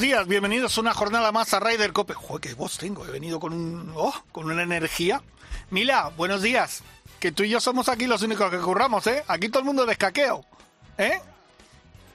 Buenos días, bienvenidos a una jornada más a Ryder Cope. Joder, qué voz tengo, he venido con un oh, con una energía. Mila, buenos días. Que tú y yo somos aquí los únicos que curramos, ¿eh? Aquí todo el mundo descaqueo, ¿eh?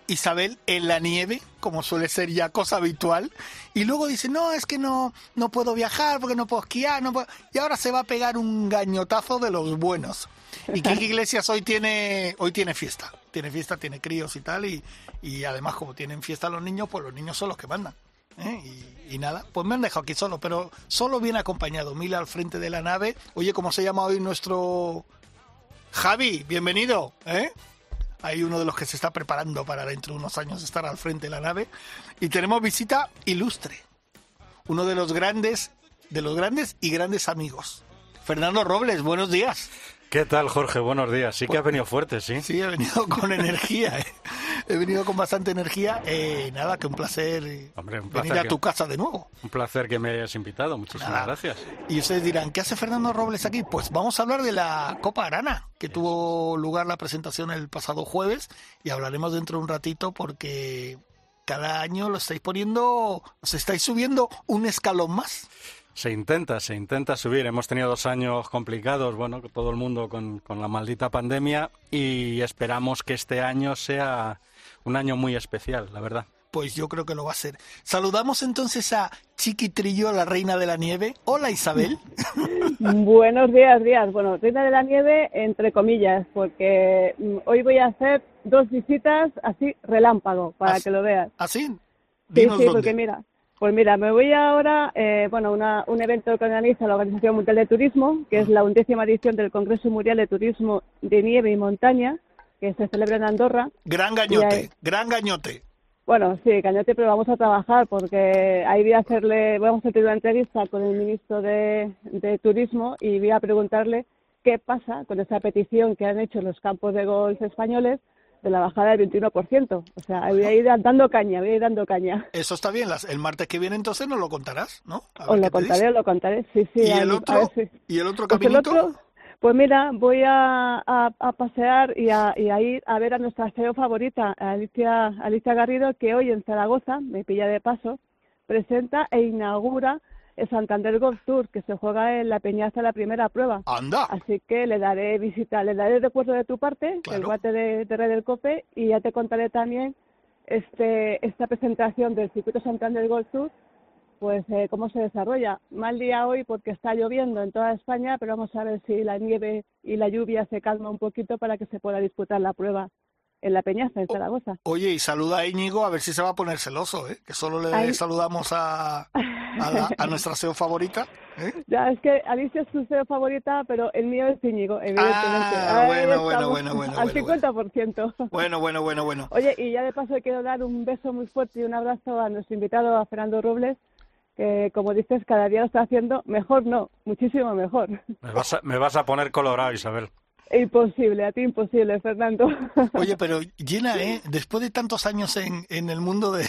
Isabel en la nieve, como suele ser ya cosa habitual, y luego dice, no, es que no, no puedo viajar porque no puedo esquiar, no puedo... y ahora se va a pegar un gañotazo de los buenos. Y Kiki Iglesias hoy tiene, hoy tiene fiesta, tiene fiesta, tiene críos y tal, y, y además como tienen fiesta los niños, pues los niños son los que mandan. ¿eh? Y, nada, pues me han dejado aquí solo, pero solo bien acompañado. Mila al frente de la nave. Oye, ¿cómo se llama hoy nuestro Javi? Bienvenido, ¿eh? Hay uno de los que se está preparando para dentro de unos años estar al frente de la nave. Y tenemos visita ilustre. Uno de los grandes, de los grandes y grandes amigos. Fernando Robles, buenos días. ¿Qué tal, Jorge? Buenos días. Sí que has venido fuerte, ¿sí? Sí, he venido con energía. ¿eh? He venido con bastante energía. Eh, nada, que un placer, eh, Hombre, un venir a tu casa de nuevo. Un placer que me hayas invitado. Muchísimas Nada. gracias. Y ustedes dirán, ¿qué hace Fernando Robles aquí? Pues vamos a hablar de la Copa Arana, que tuvo lugar la presentación el pasado jueves y hablaremos dentro de un ratito porque cada año lo estáis poniendo, os estáis subiendo un escalón más. Se intenta, se intenta subir. Hemos tenido dos años complicados, bueno, todo el mundo con, con la maldita pandemia y esperamos que este año sea un año muy especial, la verdad. Pues yo creo que lo va a ser. Saludamos entonces a Chiqui Trillo, la reina de la nieve. Hola Isabel. Buenos días, días. Bueno, Reina de la Nieve, entre comillas, porque mm, hoy voy a hacer dos visitas así relámpago, para Así- que lo veas. ¿Así? Sí, Dinos sí, dónde. porque mira, pues mira, me voy ahora, eh, bueno, una, un evento que organiza la Organización Mundial de Turismo, que es la undécima edición del Congreso Mundial de Turismo de Nieve y Montaña, que se celebra en Andorra. Gran gañote, gran gañote. Bueno, sí, cañote, pero vamos a trabajar porque ahí voy a hacerle, vamos a hacer una entrevista con el ministro de, de Turismo y voy a preguntarle qué pasa con esa petición que han hecho los campos de golf españoles de la bajada del 21%. O sea, voy a ir dando caña, voy a ir dando caña. Eso está bien. las- el martes que viene entonces nos lo contarás, ¿no? Os lo contaré, os lo contaré. Sí, sí. ¿Y el otro? ver si- ¿Y el otro Pues el caminito? otro, pues mira, voy a, a, a pasear y a, y a ir a ver a nuestra CEO favorita, Alicia, Alicia Garrido, que hoy en Zaragoza, me pilla de paso, presenta e inaugura el Santander Golf Tour, que se juega en la Peñaza la primera prueba. Anda. Así que le daré visita, le daré recuerdo de tu parte, Claro. el guate de, de Red del Cope, y ya te contaré también este, esta presentación del Circuito Santander Golf Tour, pues eh, cómo se desarrolla. Mal día hoy porque está lloviendo en toda España, pero vamos a ver si la nieve y la lluvia se calma un poquito para que se pueda disputar la prueba en la Peñaza, en Zaragoza. Oye, y saluda a Íñigo a ver si se va a poner celoso, ¿eh? Que solo le Ay. saludamos a, a, la- a nuestra SEO favorita. ¿eh? Ya, es que Alicia es su CEO favorita, pero el mío es Íñigo, evidentemente. Ah, bueno, bueno, bueno, bueno, Al bueno, 50%. Bueno, bueno, bueno, bueno. Oye, y ya de paso quiero dar un beso muy fuerte y un abrazo a nuestro invitado, a Fernando Robles, que como dices, cada día lo está haciendo mejor, no, muchísimo mejor. Me vas a, me vas a poner colorado, Isabel. Imposible, a ti imposible, Fernando. Oye, pero llena, ¿eh? Después de tantos años en, en el mundo de,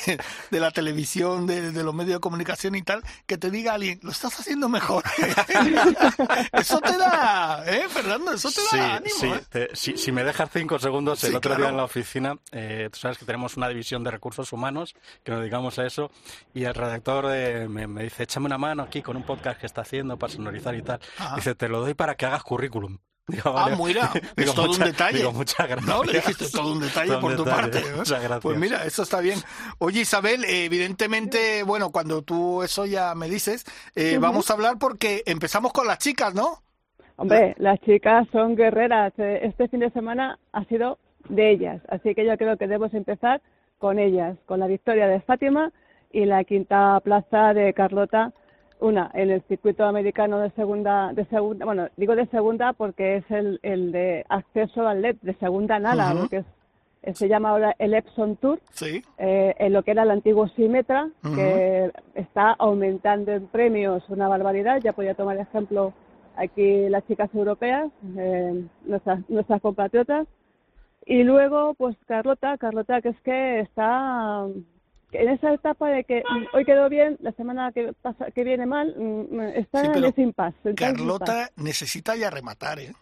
de la televisión, de, de los medios de comunicación y tal, que te diga alguien, lo estás haciendo mejor. eso te da, ¿eh, Fernando? Eso te Sí, da ánimo. sí. ¿eh? te- si, si me dejas cinco segundos, el Sí, otro claro. día en la oficina, eh, tú sabes que tenemos una división de recursos humanos que nos dedicamos a eso, y el redactor eh, me, me dice, échame una mano aquí con un podcast que está haciendo para sonorizar y tal. Ajá. Dice, te lo doy para que hagas currículum. Digo, Ah, vale. mira, Digo, es todo mucha- un detalle. Digo, muchas gracias. No, le dijiste todo un detalle Todo un por tu detalle. parte. Muchas gracias. Pues mira, eso está bien. Oye, Isabel, eh, evidentemente, bueno, cuando tú eso ya me dices, eh, vamos a hablar porque empezamos con las chicas, ¿no? Hombre, las chicas son guerreras. Eh, Este fin de semana ha sido de ellas, así que yo creo que debemos empezar con ellas, con la victoria de Fátima y la quinta plaza de Carlota, una en el circuito americano de segunda, de segunda, bueno, digo de segunda porque es el, el de acceso al LED, de segunda nada, Ujú. porque es se llama ahora el Epson Tour, Sí. eh, en lo que era el antiguo Simetra, que está aumentando en premios una barbaridad. Ya podía tomar ejemplo aquí las chicas europeas, eh, nuestras, nuestras compatriotas. Y luego, pues Carlota, Carlota que es que está en esa etapa de que mm, hoy quedó bien, la semana que pasa que viene mal, mm, está Sí, en ese impasse. Carlota necesita ya rematar, ¿eh?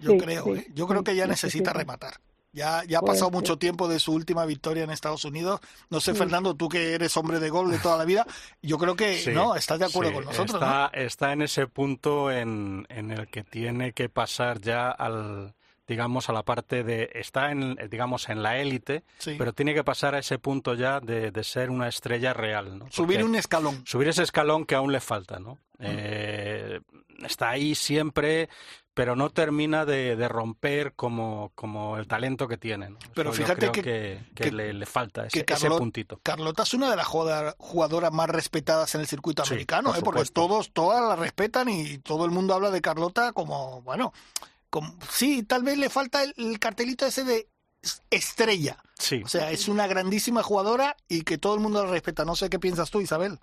Yo Sí, creo, sí, ¿eh? Yo creo que ya necesita rematar. Ya, ya ha Pues pasado sí. mucho tiempo de su última victoria en Estados Unidos. No sé, Sí. Fernando, tú que eres hombre de gol de toda la vida, yo creo que, Sí, ¿no? Estás de acuerdo sí, con nosotros, está, está en ese punto en, en el que tiene que pasar ya al digamos a la parte de está en digamos en la élite Sí. pero tiene que pasar a ese punto ya de, de ser una estrella real ¿no? Subir un escalón. subir ese escalón que aún le falta Mm. no Eh, está ahí siempre pero no termina de, de romper como, como el talento que tiene. ¿no? Pero Eso yo fíjate creo que- que, que que- le, le falta ese, puntito. Carlota es una de las jugador- jugadoras más respetadas en el circuito Sí, americano, por ¿eh? porque todos, todas la respetan y todo el mundo habla de Carlota como, bueno, como, sí, tal vez le falta el, el cartelito ese de estrella. Sí, O sea, es una grandísima jugadora y que todo el mundo la respeta. No sé qué piensas tú, Isabel.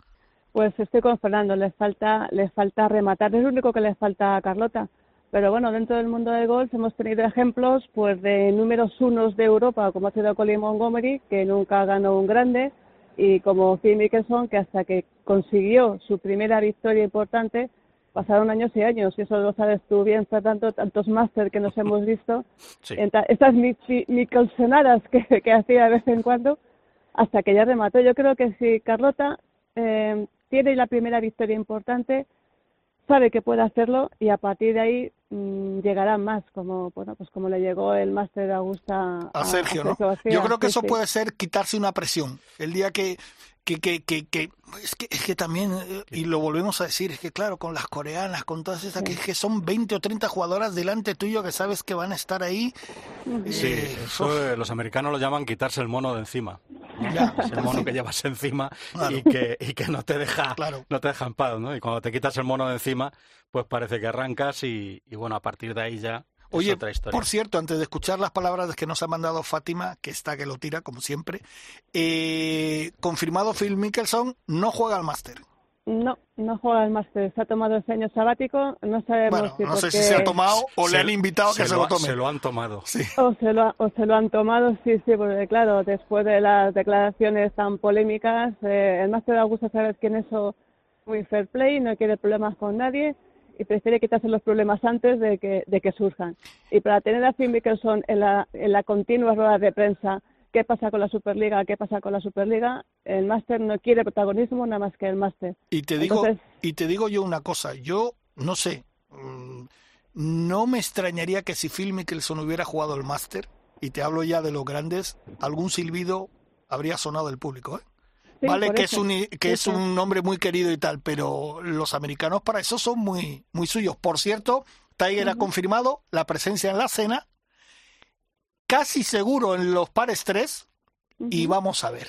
Pues estoy con Fernando, le falta, le falta rematar, es lo único que le falta a Carlota. Pero bueno, dentro del mundo del golf hemos tenido ejemplos pues de números unos de Europa, como ha sido Colin Montgomery, que nunca ganó un grande, y como Phil Mickelson, que hasta que consiguió su primera victoria importante, pasaron años y años, y eso lo sabes tú bien, Fernando, tantos máster que nos hemos visto, sí. en ta- estas Mickelsonadas que, que hacía de vez en cuando, hasta que ya remató. Yo creo que si Carlota eh, tiene la primera victoria importante, sabe que puede hacerlo y a partir de ahí mm, llegarán más, como bueno pues como le llegó el máster de Augusta A Sergio, ¿no? García. Yo creo que Sí, eso sí. puede ser quitarse una presión. El día que, que, que, que, que- es que es que también, eh, y lo volvemos a decir, es que claro, con las coreanas, con todas esas, que, Sí. que son 20 o 30 jugadoras delante tuyo que sabes que van a estar ahí. Sí, eh, eso eh, los americanos lo llaman quitarse el mono de encima. Ya. Ese mono que llevas encima Claro. y, que, y que no te deja Claro. no te deja en paz, ¿no? Y cuando te quitas el mono de encima, pues parece que arrancas y, y bueno, a partir de ahí ya es Oye, otra historia. por cierto, antes de escuchar las palabras que nos ha mandado Fátima, que está que lo tira, como siempre, eh, confirmado Phil Mickelson no juega al máster. No, no juega el máster, se ha tomado ese año sabático, no sabemos Bueno, si no sé porque- si se ha tomado o le Se- han invitado a que se, lo, tome. se lo han tomado. Sí. O se, lo, ha- o se lo han tomado, sí, sí, porque claro, después de las declaraciones tan polémicas, eh, el máster de Augusto sabe que en eso muy fair play, no quiere problemas con nadie y prefiere quitarse los problemas antes de que, de que surjan. Y para tener a Phil Mickelson en la, en la continua rueda de prensa, qué pasa con la Superliga, qué pasa con la Superliga, el máster no quiere protagonismo nada más que el máster. Y te digo, Entonces- y te digo yo una cosa, yo no sé, mm, no me extrañaría que si Phil Mickelson hubiera jugado el máster, y te hablo ya de los grandes, algún silbido habría sonado del público, ¿eh? Sí, vale que eso. es un que es un hombre muy querido y tal, pero los americanos para eso son muy muy suyos. Por cierto, Tiger ha confirmado la presencia en la cena, casi seguro en los pares 3 y Ujú. vamos a ver.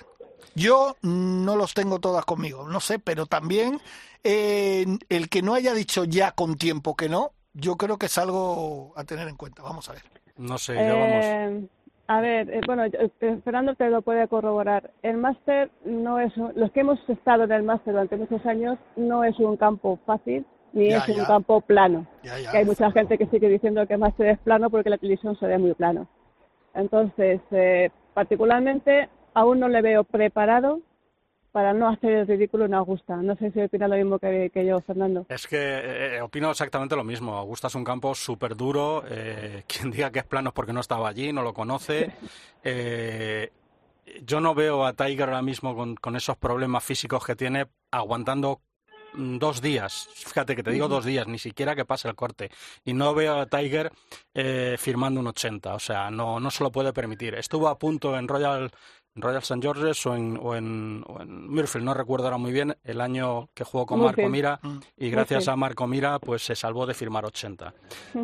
Yo no los tengo todas conmigo, no sé, pero también eh, el que no haya dicho ya con tiempo que no, yo creo que es algo a tener en cuenta. Vamos a ver. No sé, ya vamos. Eh, a ver, eh, bueno, eh, Fernando te lo puede corroborar. El máster no es, un- los que hemos estado en el máster durante muchos años, no es un campo fácil ni Ya, es un campo plano. Ya, ya. Que hay mucha gente que sigue diciendo que el máster es plano porque la televisión se ve muy plano. Entonces, eh, particularmente, aún no le veo preparado para no hacer el ridículo en Augusta. No sé si opina lo mismo que, que yo, Fernando. Es que eh, opino exactamente lo mismo. Augusta es un campo súper duro. eh, quien diga que es plano es porque no estaba allí, no lo conoce. Eh, yo no veo a Tiger ahora mismo con, con esos problemas físicos que tiene aguantando dos días. Fíjate que te digo dos días, ni siquiera que pase el corte. Y no veo a Tiger eh, firmando un 80. O sea, no, no se lo puede permitir. Estuvo a punto en Royal en Royal St. George's o en, o, en, o en Murfield, no recuerdo ahora muy bien, el año que jugó con Marco. Mira Mm. y gracias a Marco Mira pues se salvó de firmar 80.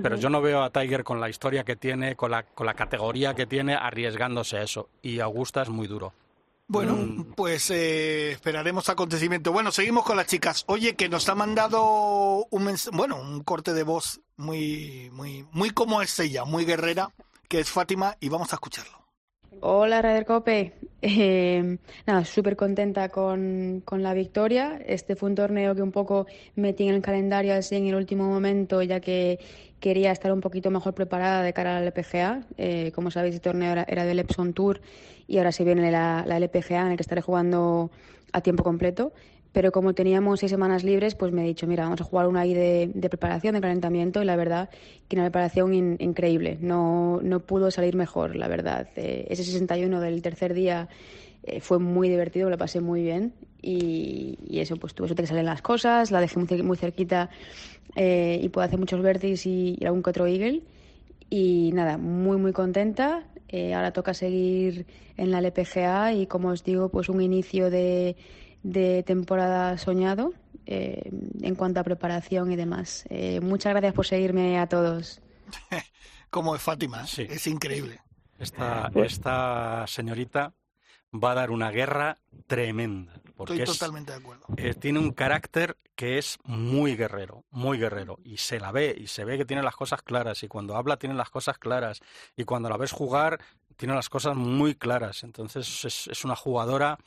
Pero yo no veo a Tiger con la historia que tiene, con la, con la categoría que tiene, arriesgándose a eso. Y Augusta es muy duro. Bueno, Mm. pues eh, esperaremos acontecimiento. Bueno, seguimos con las chicas. Oye, que nos ha mandado un mens- bueno, un corte de voz muy, muy, muy como es ella, muy guerrera, que es Fátima, y vamos a escucharlo. Hola, Raider Cope. Eh, nada, súper contenta con, con, la victoria. Este fue un torneo que un poco metí en el calendario así en el último momento, ya que quería estar un poquito mejor preparada de cara al LPGA. Eh, como sabéis, el torneo era, era, del Epson Tour y ahora se viene la, la LPGA en el que estaré jugando a tiempo completo pero como teníamos seis semanas libres, pues me he dicho, mira, vamos a jugar una ahí de, preparación, de calentamiento, y la verdad que una preparación increíble, no, no pudo salir mejor, la verdad. Eh, ese 61 del tercer día eh, fue muy divertido, lo pasé muy bien, y, eso, pues tuve suerte que salen las cosas, la dejé muy, cerquita eh, y puedo hacer muchos verdes y, y, algún que otro eagle, y nada, muy, muy contenta. ahora toca seguir en la LPGA y, como os digo, pues un inicio de de temporada soñado eh, en cuanto a preparación y demás. Eh, muchas gracias por seguirme a todos. Como es Fátima, sí. es increíble. Esta, esta señorita va a dar una guerra tremenda. Porque Estoy totalmente de acuerdo. Eh, tiene un carácter que es muy guerrero, muy guerrero. Y se la ve, y se ve que tiene las cosas claras. Y cuando habla, tiene las cosas claras. Y cuando la ves jugar, tiene las cosas muy claras. Entonces es, es una jugadora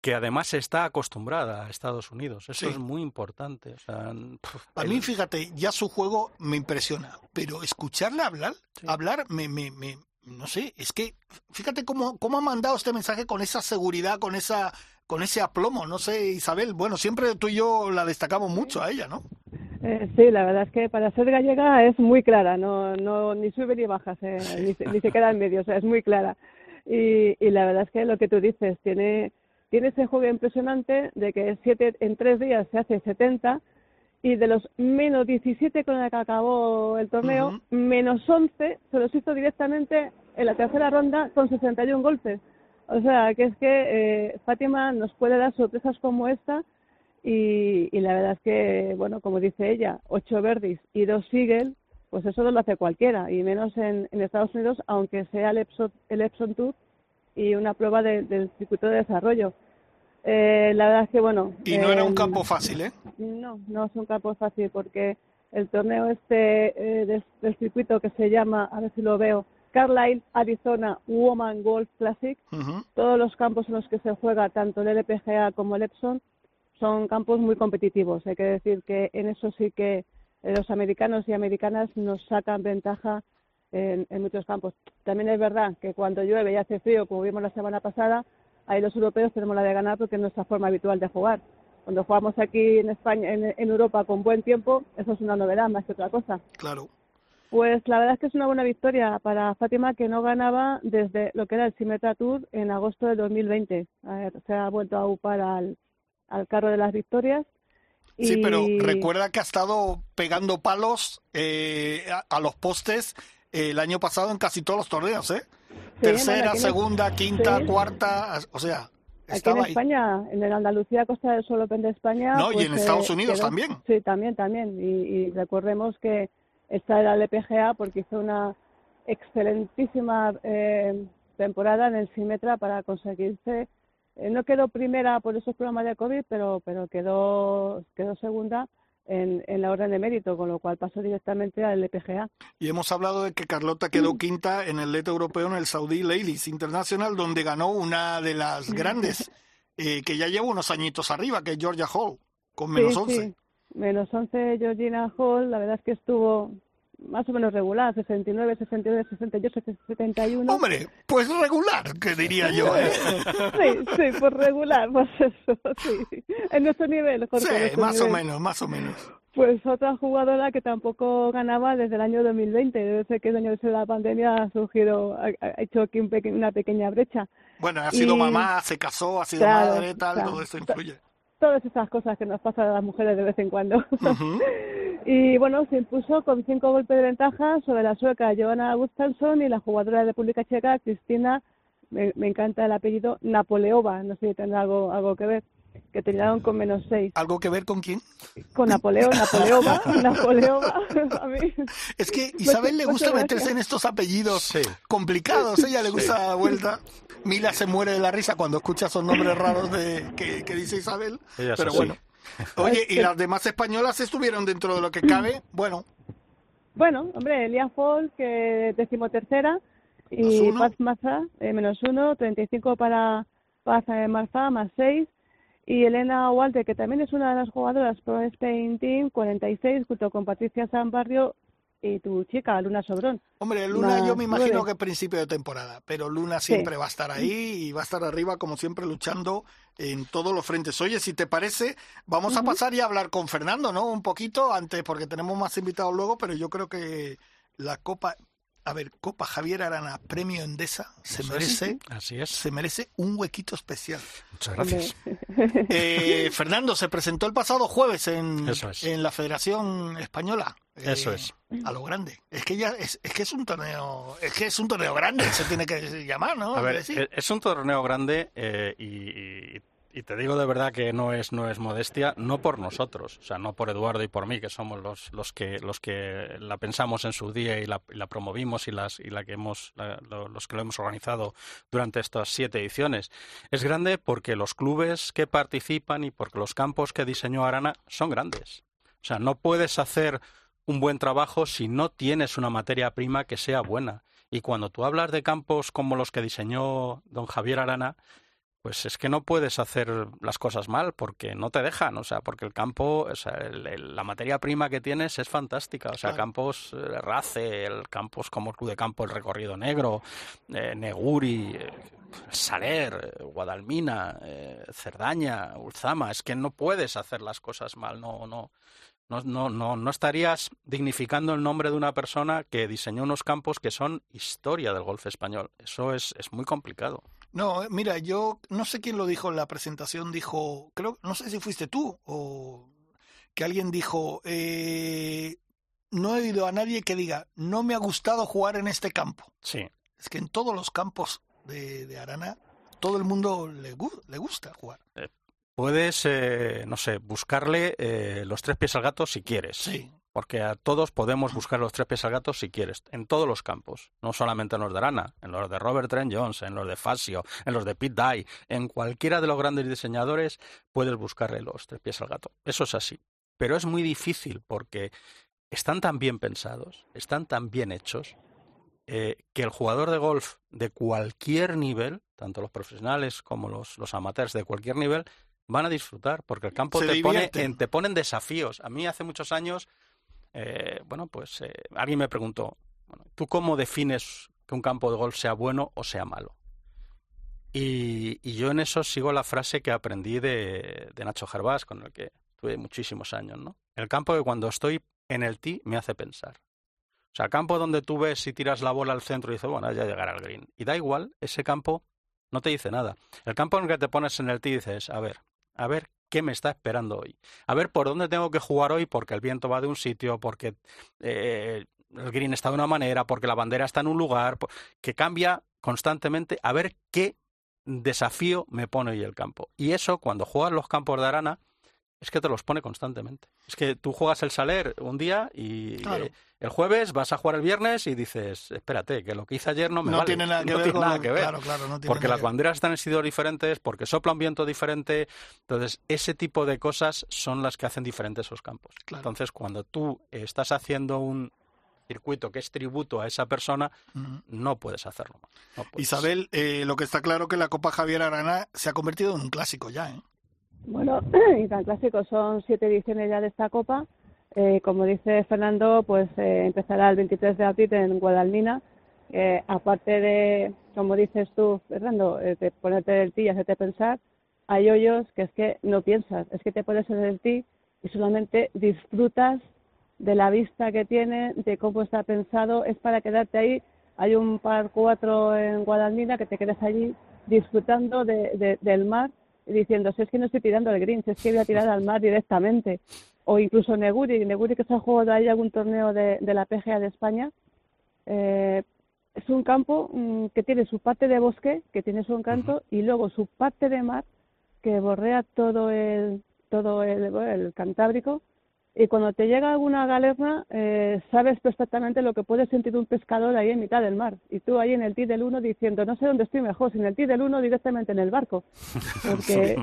que además está acostumbrada a Estados Unidos. Eso es muy importante. a mí, fíjate, ya su juego me impresiona, pero escucharle hablar, hablar me, me, me, no sé, es que fíjate cómo, cómo ha mandado este mensaje con esa seguridad, con esa con ese aplomo, no sé, Isabel, bueno, siempre tú y yo la destacamos mucho a ella, ¿no? Eh, sí, la verdad es que para ser gallega es muy clara, no, no ni sube ni baja, ni, se, ni se queda en medio, o sea, es muy clara. Y, y la verdad es que lo que tú dices, tiene tiene ese juego impresionante de que siete, en tres días se hace 70 y de los menos 17 con el que acabó el torneo, menos 11 se los hizo directamente en la tercera ronda con 61 golpes. O sea, que es que eh, Fátima nos puede dar sorpresas como esta y, la verdad es que, bueno, como dice ella, ocho verdis y dos sigel, pues eso no lo hace cualquiera, y menos en, Estados Unidos, aunque sea el Epson, el Epson Tour, y una prueba del circuito de desarrollo. Eh, la verdad es que, bueno... Y no era un campo fácil, ¿eh? No, no es un campo fácil porque el torneo este eh, del, circuito que se llama, a ver si lo veo, Carlisle Arizona Woman Golf Classic, todos los campos en los que se juega tanto el LPGA como el Epson son campos muy competitivos. Hay que decir que en eso sí que los americanos y americanas nos sacan ventaja en, muchos campos. También es verdad que cuando llueve y hace frío, como vimos la semana pasada, ahí los europeos tenemos la de ganar porque es nuestra forma habitual de jugar. Cuando jugamos aquí en España, en, Europa con buen tiempo, eso es una novedad más que otra cosa. Claro. Pues la verdad es que es una buena victoria para Fátima que no ganaba desde lo que era el Symmetra Tour en agosto de 2020. se ha vuelto a upar al, al carro de las victorias. Sí, pero recuerda que ha estado pegando palos eh, a, los postes el año pasado en casi todos los torneos, ¿eh? Tercera, segunda, quinta, cuarta, o sea, Aquí en España, en el Andalucía, Costa del Sol Open de España. No, y pues, en Estados Unidos también. Sí, también, también. Y, recordemos que esta era el LPGA porque hizo una excelentísima eh, temporada en el Simetra para conseguirse. Eh, no quedó primera por esos problemas de COVID, pero, pero quedó, quedó segunda en, la orden de mérito, con lo cual pasó directamente al LPGA. Y hemos hablado de que Carlota quedó quinta en el leto europeo en el Saudi Ladies International, donde ganó una de las grandes, eh, que ya lleva unos añitos arriba, que es Georgia Hall, con menos sí, 11. Menos 11 Georgina Hall, la verdad es que estuvo más o menos regular, 69, 69, 68, 71. Hombre, pues regular, que diría yo. ¿eh? sí, sí, pues regular, pues eso, sí. En nuestro nivel, Jorge. Sí, más o menos, más o menos. Pues otra jugadora que tampoco ganaba desde el año 2020, desde que el año de la pandemia ha surgido, ha, hecho aquí una pequeña brecha. Bueno, ha sido mamá, se casó, ha sido madre, tal, todo eso influye. Todas esas cosas que nos pasan a las mujeres de vez en cuando. Y bueno, se impuso con cinco golpes de ventaja sobre la sueca Johanna Gustafsson y la jugadora de República Checa Cristina, me, encanta el apellido, Napoleova, no sé si tendrá algo, algo que ver, que terminaron con menos seis. ¿Algo que ver con quién? Con Napoleón, Napoleova, Napoleova. A mí. Es que Isabel le gusta meterse en estos apellidos complicados, ella le gusta la vuelta. Mila se muere de la risa cuando escucha esos nombres raros de que, dice Isabel, pero bueno. Oye, ¿y las demás españolas estuvieron dentro de lo que cabe? Bueno. Bueno, hombre, Elia Fall, que decimotercera, Y Paz Maza, eh, menos uno, 35 para Paz eh, Marza, más 6. Y Elena Walter, que también es una de las jugadoras Pro Spain Team, 46, junto con Patricia San Barrio y tu chica, Luna Sobrón. Hombre, Luna yo me imagino que es principio de temporada, pero Luna siempre va a estar ahí y va a estar arriba como siempre luchando en todos los frentes. Oye, si te parece, vamos a pasar y a hablar con Fernando, ¿no? Un poquito antes, porque tenemos más invitados luego, pero yo creo que la Copa a ver, Copa Javier Arana, Premio Endesa, se merece, Así es. se merece un huequito especial. Muchas gracias. Eh, Fernando, se presentó el pasado jueves en, en la Federación Española. Eso es. Eh, a lo grande. Es que ya es, es, que es un torneo, es que es un torneo grande, se tiene que llamar, ¿no? A ver, es un torneo grande eh, y y te digo de verdad que no es no es modestia, no por nosotros, o sea, no por Eduardo y por mí, que somos los, los que los que la pensamos en su día y la, la promovimos y las y la que hemos los que lo hemos organizado durante estas siete ediciones. Es grande porque los clubes que participan y porque los campos que diseñó Arana son grandes. O sea, no puedes hacer un buen trabajo si no tienes una materia prima que sea buena. Y cuando tú hablas de campos como los que diseñó don Javier Arana, pues es que no puedes hacer las cosas mal porque no te dejan, o sea, porque el campo, o sea, la materia prima que tienes es fantástica, o sea, campos eh, Race, el campos como el Club de Campo, el Recorrido Negro, eh, Neguri, eh, Saler, Guadalmina, Cerdaña, Ulzama, es que no puedes hacer las cosas mal, no, no. No, no, no, no estarías dignificando el nombre de una persona que diseñó unos campos que son historia del golf español. Eso es, es muy complicado. No, mira, yo no sé quién lo dijo en la presentación, dijo, creo, no sé si fuiste tú o que alguien dijo, eh, no he oído a nadie que diga, no me ha gustado jugar en este campo. Sí. Es que en todos los campos de, de Arana, todo el mundo le, le gusta jugar. Eh, puedes, eh, no sé, buscarle eh, los tres pies al gato si quieres. Sí porque a todos podemos buscar los tres pies al gato si quieres, en todos los campos, no solamente en los de Arana, en los de Robert Trent Jones, en los de Fasio, en los de Pete Dye, en cualquiera de los grandes diseñadores puedes buscarle los tres pies al gato. Eso es así. Pero es muy difícil porque están tan bien pensados, están tan bien hechos, eh, que el jugador de golf de cualquier nivel, tanto los profesionales como los, los amateurs de cualquier nivel, van a disfrutar, porque el campo te pone, en, te ponen desafíos. A mí hace muchos años eh, bueno, pues eh, alguien me preguntó, ¿tú cómo defines que un campo de golf sea bueno o sea malo? Y, yo en eso sigo la frase que aprendí de, Nacho Gervás, con el que tuve muchísimos años, ¿no? El campo que cuando estoy en el tee me hace pensar. O sea, el campo donde tú ves y tiras la bola al centro y dices, bueno, ya llegará al green. Y da igual, ese campo no te dice nada. El campo en el que te pones en el tee dices, a ver, a ver qué me está esperando hoy. A ver por dónde tengo que jugar hoy porque el viento va de un sitio, porque eh, el green está de una manera, porque la bandera está en un lugar, que cambia constantemente. A ver qué desafío me pone hoy el campo. Y eso, cuando juegas los campos de arana, es que te los pone constantemente. Es que tú juegas el Saler un día y el jueves vas a jugar el viernes y dices, espérate, que lo que hice ayer no me no vale. Tiene nada que no ver tiene nada que ver. Claro, claro, no tiene porque nada las que ver. banderas están en sitios diferentes, porque sopla un viento diferente. Entonces, ese tipo de cosas son las que hacen diferentes esos campos. Claro. Entonces, cuando tú estás haciendo un circuito que es tributo a esa persona, no puedes hacerlo mal. No puedes. Isabel, eh, lo que está claro que la Copa Javier Arana se ha convertido en un clásico ya, ¿eh? Bueno, y tan clásico, son siete ediciones ya de esta copa. Eh, como dice Fernando, pues eh, empezará el 23 de abril en Guadalmina. Eh, aparte de, como dices tú, Fernando, eh, de ponerte el tee y hacerte pensar, hay hoyos que es que no piensas, es que te pones en el tee y solamente disfrutas de la vista que tiene, de cómo está pensado, es para quedarte ahí. Hay un par cuatro en Guadalmina que te quedas allí disfrutando de- de- del mar diciendo, si es que no estoy tirando al green, si es que voy a tirar al mar directamente. O incluso Neguri, Neguri que se ha jugado ahí algún torneo de, de la PGA de España. Eh, es un campo mm, que tiene su parte de bosque, que tiene su encanto, y luego su parte de mar, que borrea todo el, todo el, Cantábrico. Y cuando te llega alguna galerna, eh, sabes perfectamente lo que puede sentir un pescador ahí en mitad del mar. Y tú ahí en el tee del 1 diciendo, no sé dónde estoy mejor, si en el tee del 1 directamente en el barco. Porque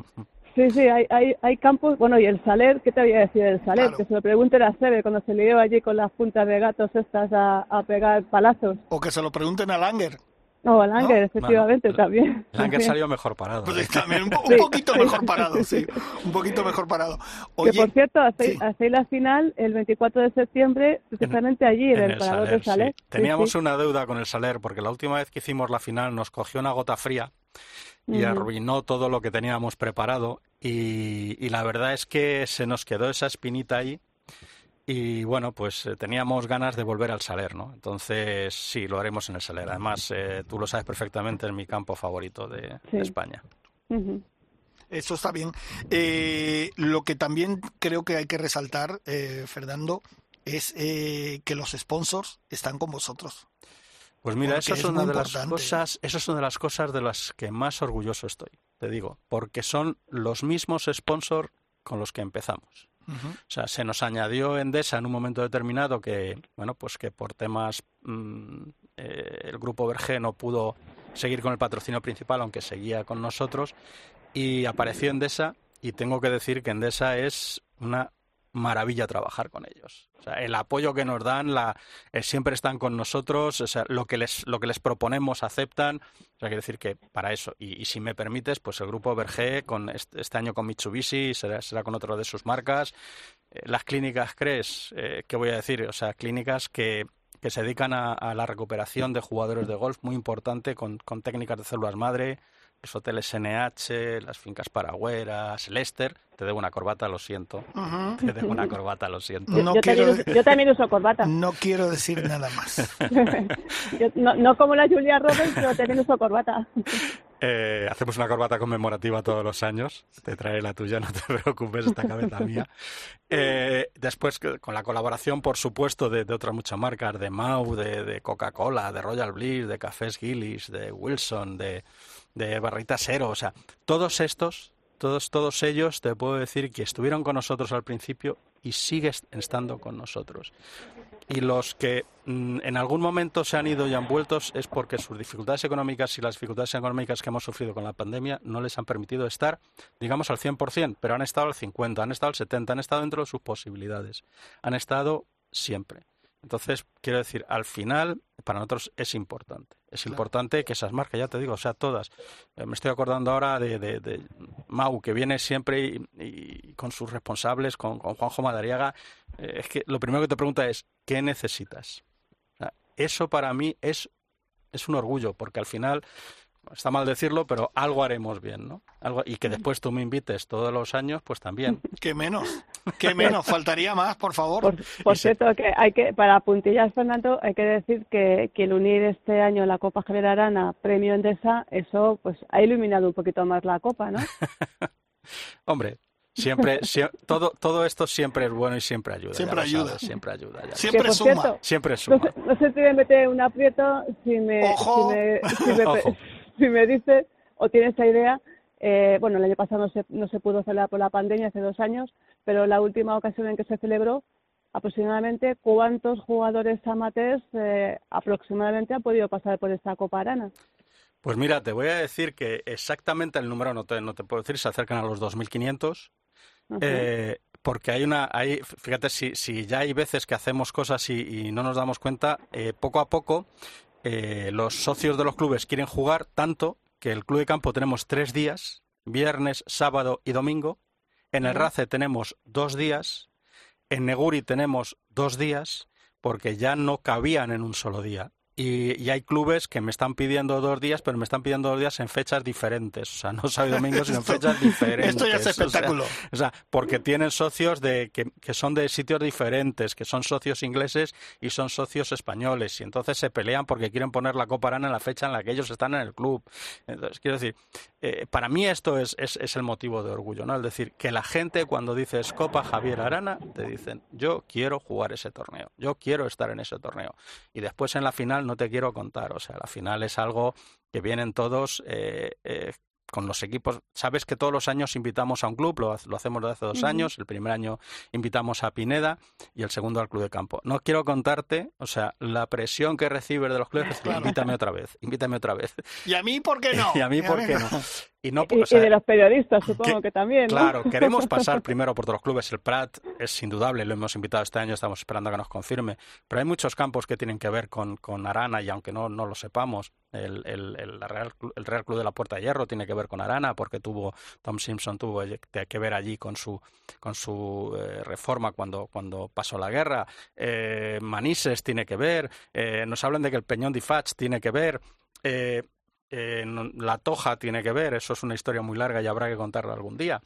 Sí, sí, hay, hay, hay campos, bueno, y el Saler, ¿qué te voy a decir del Saler? Claro. Que se lo pregunte a Sebe cuando se lió allí con las puntas de gatos estas a, a pegar palazos. O que se lo pregunten a Langer. No, Langer, efectivamente, también. Langer salió mejor parado. Pues ¿eh? también un, un poquito mejor parado, sí. Un poquito mejor parado. Oye, que por cierto, hacéis, sí. la final el 24 de septiembre, precisamente allí, en, el parador de Saler. sí. Teníamos una deuda con el Saler, porque la última vez que hicimos la final nos cogió una gota fría y arruinó todo lo que teníamos preparado. Y, y la verdad es que se nos quedó esa espinita ahí. Y bueno, pues eh, teníamos ganas de volver al Saler, ¿no? Entonces sí, lo haremos en el Saler. Además, eh, tú lo sabes perfectamente, es mi campo favorito de, Sí. de España. Eso está bien. Eh, lo que también creo que hay que resaltar, eh, Fernando, es eh, que los sponsors están con vosotros. Pues mira, Porque esa es, una de las cosas, esa es una de las cosas de las que más orgulloso estoy, te digo, porque son los mismos sponsors con los que empezamos. O sea, se nos añadió Endesa en un momento determinado que, bueno, pues que por temas mm, eh, el grupo Verge no pudo seguir con el patrocinio principal, aunque seguía con nosotros, y apareció Endesa y tengo que decir que Endesa es una maravilla trabajar con ellos. El apoyo que nos dan, la, eh, siempre están con nosotros, lo que les, lo que les proponemos aceptan. O quiero decir que para eso, y, si me permites, pues el grupo Verge, con este, año con Mitsubishi, será, será con otro de sus marcas. Eh, las clínicas CRES, eh, ¿qué voy a decir? O sea, clínicas que, que se dedican a, a la recuperación de jugadores de golf, muy importante, con, con técnicas de células madre, los hoteles NH, las fincas paragüeras, Lester. Te debo una corbata, lo siento. Te debo una corbata, lo siento. Yo, No yo quiero- también, uso- yo también uso corbata. No quiero decir nada más. Yo- no, no como la Julia Roberts, pero también uso corbata. Eh, hacemos una corbata conmemorativa todos los años. Te traeré la tuya, no te preocupes, esta cabeza mía. Eh, después, con la colaboración, por supuesto, de, de otras muchas marcas, de Mau, de, de Coca-Cola, de Royal Bliss, de Cafés Gillis, de Wilson, de, de Barrita Cero. O sea, todos estos, todos, todos ellos, te puedo decir que estuvieron con nosotros al principio y siguen estando con nosotros. Y los que mm, en algún momento se han ido y han vuelto es porque sus dificultades económicas y las dificultades económicas que hemos sufrido con la pandemia no les han permitido estar, digamos, al 100%, pero han estado al 50%, han estado al 70%, han estado dentro de sus posibilidades. Han estado siempre. Entonces, quiero decir, al final, para nosotros es importante. Es Claro. importante que esas marcas, ya te digo, o sea, todas. Eh, me estoy acordando ahora de, de- de Mau, que viene siempre y, y con sus responsables, con, con Juanjo Madariaga. Eh, es que lo primero que te pregunta es, ¿qué necesitas? O sea, eso para mí es, es un orgullo, porque al final, está mal decirlo, pero algo haremos bien, ¿no? Algo, y que después tú me invites todos los años, pues también. ¿Qué menos? ¿Qué menos? Faltaría más, por favor. Por, se- cierto, que hay que para puntillas, Fernando, hay que decir que, que el unir este año la Copa Javier Arana, premio Endesa, eso pues ha iluminado un poquito más la Copa, ¿no? Hombre, siempre, sie- todo, todo esto siempre es bueno y siempre ayuda. Siempre ayuda. sabes, siempre ayuda. Siempre suma. cierto, Siempre no suma. no si me mete un aprieto, si me, Ojo. si me, si me, Ojo. si me dice o tiene esa idea. eh, bueno, el año pasado no se, no se pudo celebrar por la pandemia, hace dos años, pero la última ocasión en que se celebró, aproximadamente cuántos jugadores amateurs eh, aproximadamente han podido pasar por esta Copa Arana. Pues mira, te voy a decir que exactamente el número no te, no te puedo decir, se acercan a los 2.500. Ujú. Eh, porque hay una, hay, fíjate, si, si ya hay veces que hacemos cosas y, y no nos damos cuenta, eh, poco a poco eh, los socios de los clubes quieren jugar tanto que el club de campo tenemos tres días, viernes, sábado y domingo. En el. RACE tenemos dos días, en Neguri tenemos dos días, porque ya no cabían en un solo día. Y, y hay clubes que me están pidiendo dos días, pero me están pidiendo dos días en fechas diferentes. O sea, no sábado y domingo, sino en fechas diferentes. Esto ya es O sea, espectáculo. o sea, porque tienen socios de, que, que son de sitios diferentes, que son socios ingleses y son socios españoles. Y entonces se pelean porque quieren poner la Copa Arana en la fecha en la que ellos están en el club. Entonces, quiero decir, eh, para mí esto es, es, el motivo de orgullo, ¿no? Es decir, que la gente cuando dices Copa Javier Arana, te dicen, yo quiero jugar ese torneo, yo quiero estar en ese torneo. Y después en la final no te quiero contar. O sea, la final es algo que vienen todos eh, eh, con los equipos. Sabes que todos los años invitamos a un club, lo, lo hacemos desde hace dos años. El primer año invitamos a Pineda y el segundo al club de campo. No quiero contarte, o sea, la presión que recibes de los clubes. es, Claro. Invítame otra vez, invítame otra vez. ¿Y a mí por qué no? Y a mí, ¿por qué no? Y no, y, o sea, y de los periodistas, supongo que, también, ¿no? Claro, queremos pasar primero por todos los clubes. El Prat es indudable, lo hemos invitado este año, estamos esperando a que nos confirme. Pero hay muchos campos que tienen que ver con, con Arana y aunque no, no lo sepamos, El, el, Real, el Real Club de la Puerta de Hierro tiene que ver con Arana, porque tuvo Tom Simpson tuvo que ver allí con su, con su eh, reforma cuando, cuando pasó la guerra. Eh, Manises tiene que ver. Eh, nos hablan de que el Peñón de Fach tiene que ver. La Toja tiene que ver, eso es una historia muy larga y habrá que contarla algún día.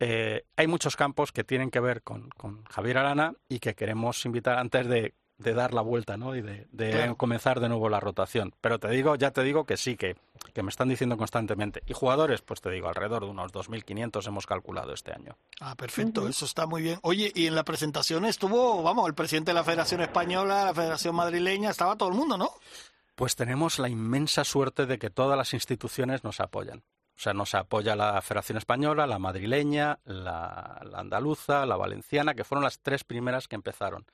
Hay muchos campos que tienen que ver con, con, Javier Arana y que queremos invitar antes de, de dar la vuelta ¿no? y de, de claro. comenzar de nuevo la rotación. Pero te digo, ya te digo que sí, que, que me están diciendo constantemente. Y jugadores, pues te digo, alrededor de unos 2.500 hemos calculado este año. Ah, perfecto, uh -huh. eso está muy bien. Oye, y en la presentación estuvo, vamos, el presidente de la Federación Española, la Federación Madrileña, estaba todo el mundo, ¿no? Pues tenemos la inmensa suerte de que todas las instituciones nos apoyan. O sea, nos apoya la Federación Española, la madrileña, la, la andaluza, la valenciana, que fueron las tres primeras que empezaron.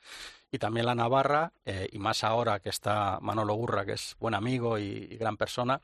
Y también la navarra, eh, y más ahora que está Manolo Gurra, que es buen amigo y, y gran persona,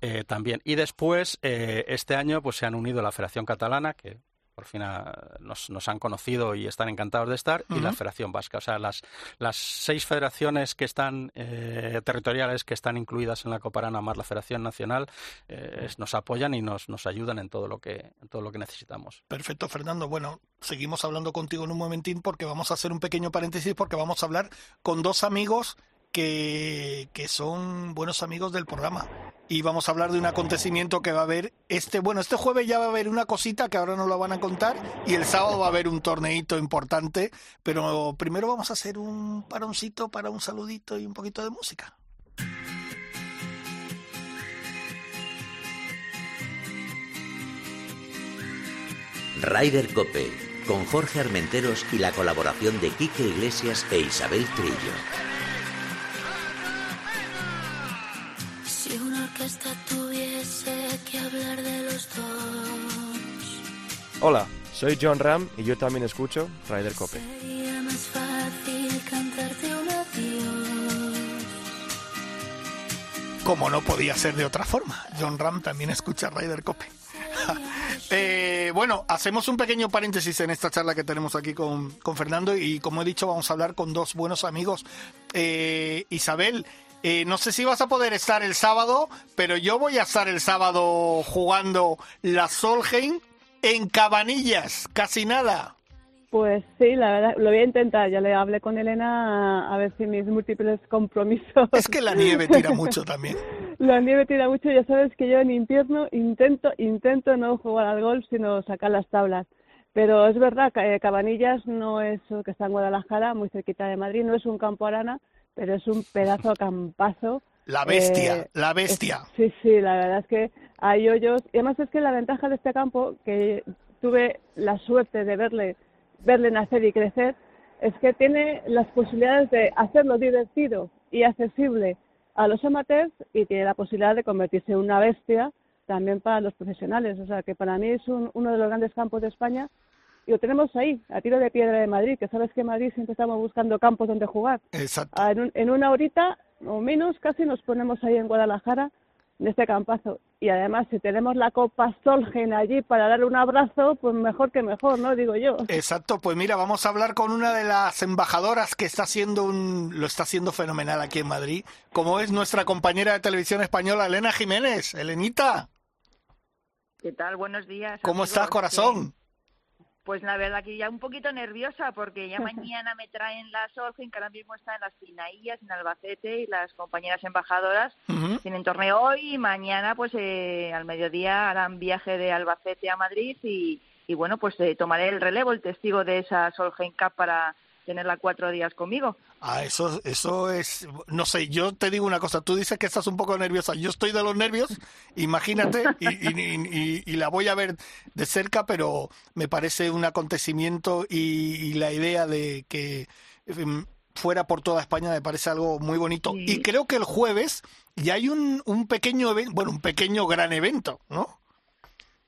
eh, también. Y después, eh, este año, pues se han unido la Federación Catalana, que por fin a, nos, nos, han conocido y están encantados de estar, uh -huh. y la Federación Vasca. O sea, las, las seis federaciones que están eh, territoriales que están incluidas en la Coparana más la Federación Nacional eh, nos apoyan y nos, nos ayudan en todo, lo que, en todo lo que necesitamos. Perfecto, Fernando. Bueno, seguimos hablando contigo en un momentín porque vamos a hacer un pequeño paréntesis porque vamos a hablar con dos amigos que, que son buenos amigos del programa y vamos a hablar de un acontecimiento que va a haber este, bueno, este jueves ya va a haber una cosita que ahora no lo van a contar y el sábado va a haber un torneito importante, pero primero vamos a hacer un paroncito para un saludito y un poquito de música. Ryder Cope, con Jorge Armenteros y la colaboración de Quique Iglesias e Isabel Trillo. Hola, soy John Ram y yo también escucho Ryder Cope. Sería más fácil cantarte un adiós. Como no podía ser de otra forma, John Ram también escucha Ryder Cope. eh, bueno, hacemos un pequeño paréntesis en esta charla que tenemos aquí con, con Fernando y como he dicho vamos a hablar con dos buenos amigos. Eh, Isabel, eh, no sé si vas a poder estar el sábado, pero yo voy a estar el sábado jugando la Solheim en Cabanillas, casi nada. Pues sí, la verdad, lo voy a intentar. Ya le hablé con Elena a ver si mis múltiples compromisos. Es que la nieve tira mucho también. la nieve tira mucho. Ya sabes que yo en invierno intento, intento no jugar al golf, sino sacar las tablas. Pero es verdad que Cabanillas no es que está en Guadalajara, muy cerquita de Madrid, no es un campo arana, pero es un pedazo campazo. La bestia, eh, la bestia. Es, sí, sí, la verdad es que hay hoyos. Y además es que la ventaja de este campo, que tuve la suerte de verle, verle nacer y crecer, es que tiene las posibilidades de hacerlo divertido y accesible a los amateurs y tiene la posibilidad de convertirse en una bestia también para los profesionales. O sea que para mí es un, uno de los grandes campos de España y lo tenemos ahí, a tiro de piedra de Madrid, que sabes que en Madrid siempre estamos buscando campos donde jugar. Exacto. En, un, en, una horita o menos casi nos ponemos ahí en Guadalajara en este campazo. Y además, si tenemos la Copa Solgen allí para dar un abrazo, pues mejor que mejor, ¿no? Digo yo. Exacto, pues mira, vamos a hablar con una de las embajadoras que está haciendo un, lo está haciendo fenomenal aquí en Madrid, como es nuestra compañera de televisión española, Elena Jiménez. Elenita. ¿Qué tal? Buenos días. ¿Cómo amigos? estás, corazón? Pues la verdad que ya un poquito nerviosa porque ya mañana me traen la Solheim, que ahora mismo está en las Pinaillas, en Albacete, y las compañeras embajadoras uh -huh. tienen torneo hoy y mañana pues eh, al mediodía harán viaje de Albacete a Madrid y, y bueno, pues eh, tomaré el relevo, el testigo de esa Solheim Cup para tenerla cuatro días conmigo. Ah, eso, eso es, no sé, yo te digo una cosa, tú dices que estás un poco nerviosa, yo estoy de los nervios, imagínate, y, y, y, y la voy a ver de cerca, pero me parece un acontecimiento y, la idea de que um, fuera por toda España me parece algo muy bonito. Sí. Y creo que el jueves ya hay un, un pequeño evento, bueno, un pequeño gran evento, ¿no?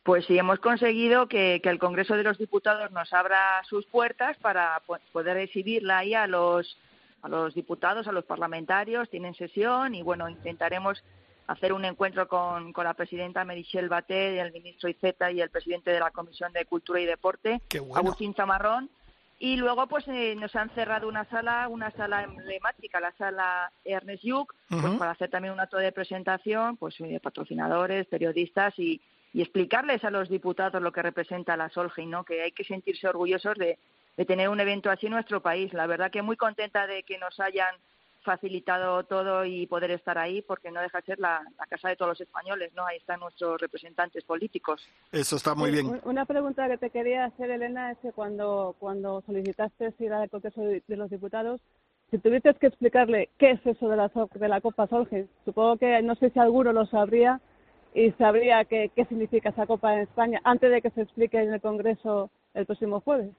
Pues sí, hemos conseguido que, que, el Congreso de los Diputados nos abra sus puertas para poder exhibirla ahí a los, a los diputados, a los parlamentarios. Tienen sesión y, bueno, intentaremos hacer un encuentro con, con la presidenta Merichel Batet, el ministro Iceta y el presidente de la Comisión de Cultura y Deporte, bueno. Agustín Chamarrón. y luego pues eh, nos han cerrado una sala, una sala emblemática, la sala Ernest Yuc, pues para hacer también un acto de presentación, pues eh, patrocinadores, periodistas y, y explicarles a los diputados lo que representa la Solheim, ¿no? Que hay que sentirse orgullosos de, de tener un evento así en nuestro país. La verdad que muy contenta de que nos hayan facilitado todo y poder estar ahí porque no deja de ser la, casa de todos los españoles, ¿no? Ahí están nuestros representantes políticos. Eso está muy bien. Una pregunta que te quería hacer, Elena, es que cuando, cuando solicitaste ir al Congreso de los Diputados, si tuvieses que explicarle qué es eso de la, de la Copa Solgen, supongo que no sé si alguno lo sabría y sabría qué, qué significa esa Copa en España antes de que se explique en el Congreso el próximo jueves.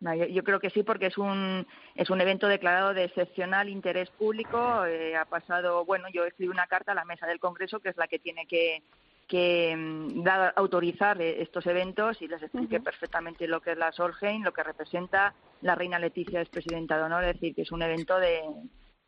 Yo, creo que sí, porque es un, es un evento declarado de excepcional interés público. Eh, ha pasado, bueno, yo escribí una carta a la mesa del Congreso, que es la que tiene que, que mm, dar, autorizar eh, estos eventos y les expliqué perfectamente lo que es la Solheim, lo que representa. La reina Leticia es presidenta de honor, es decir, que es un evento de,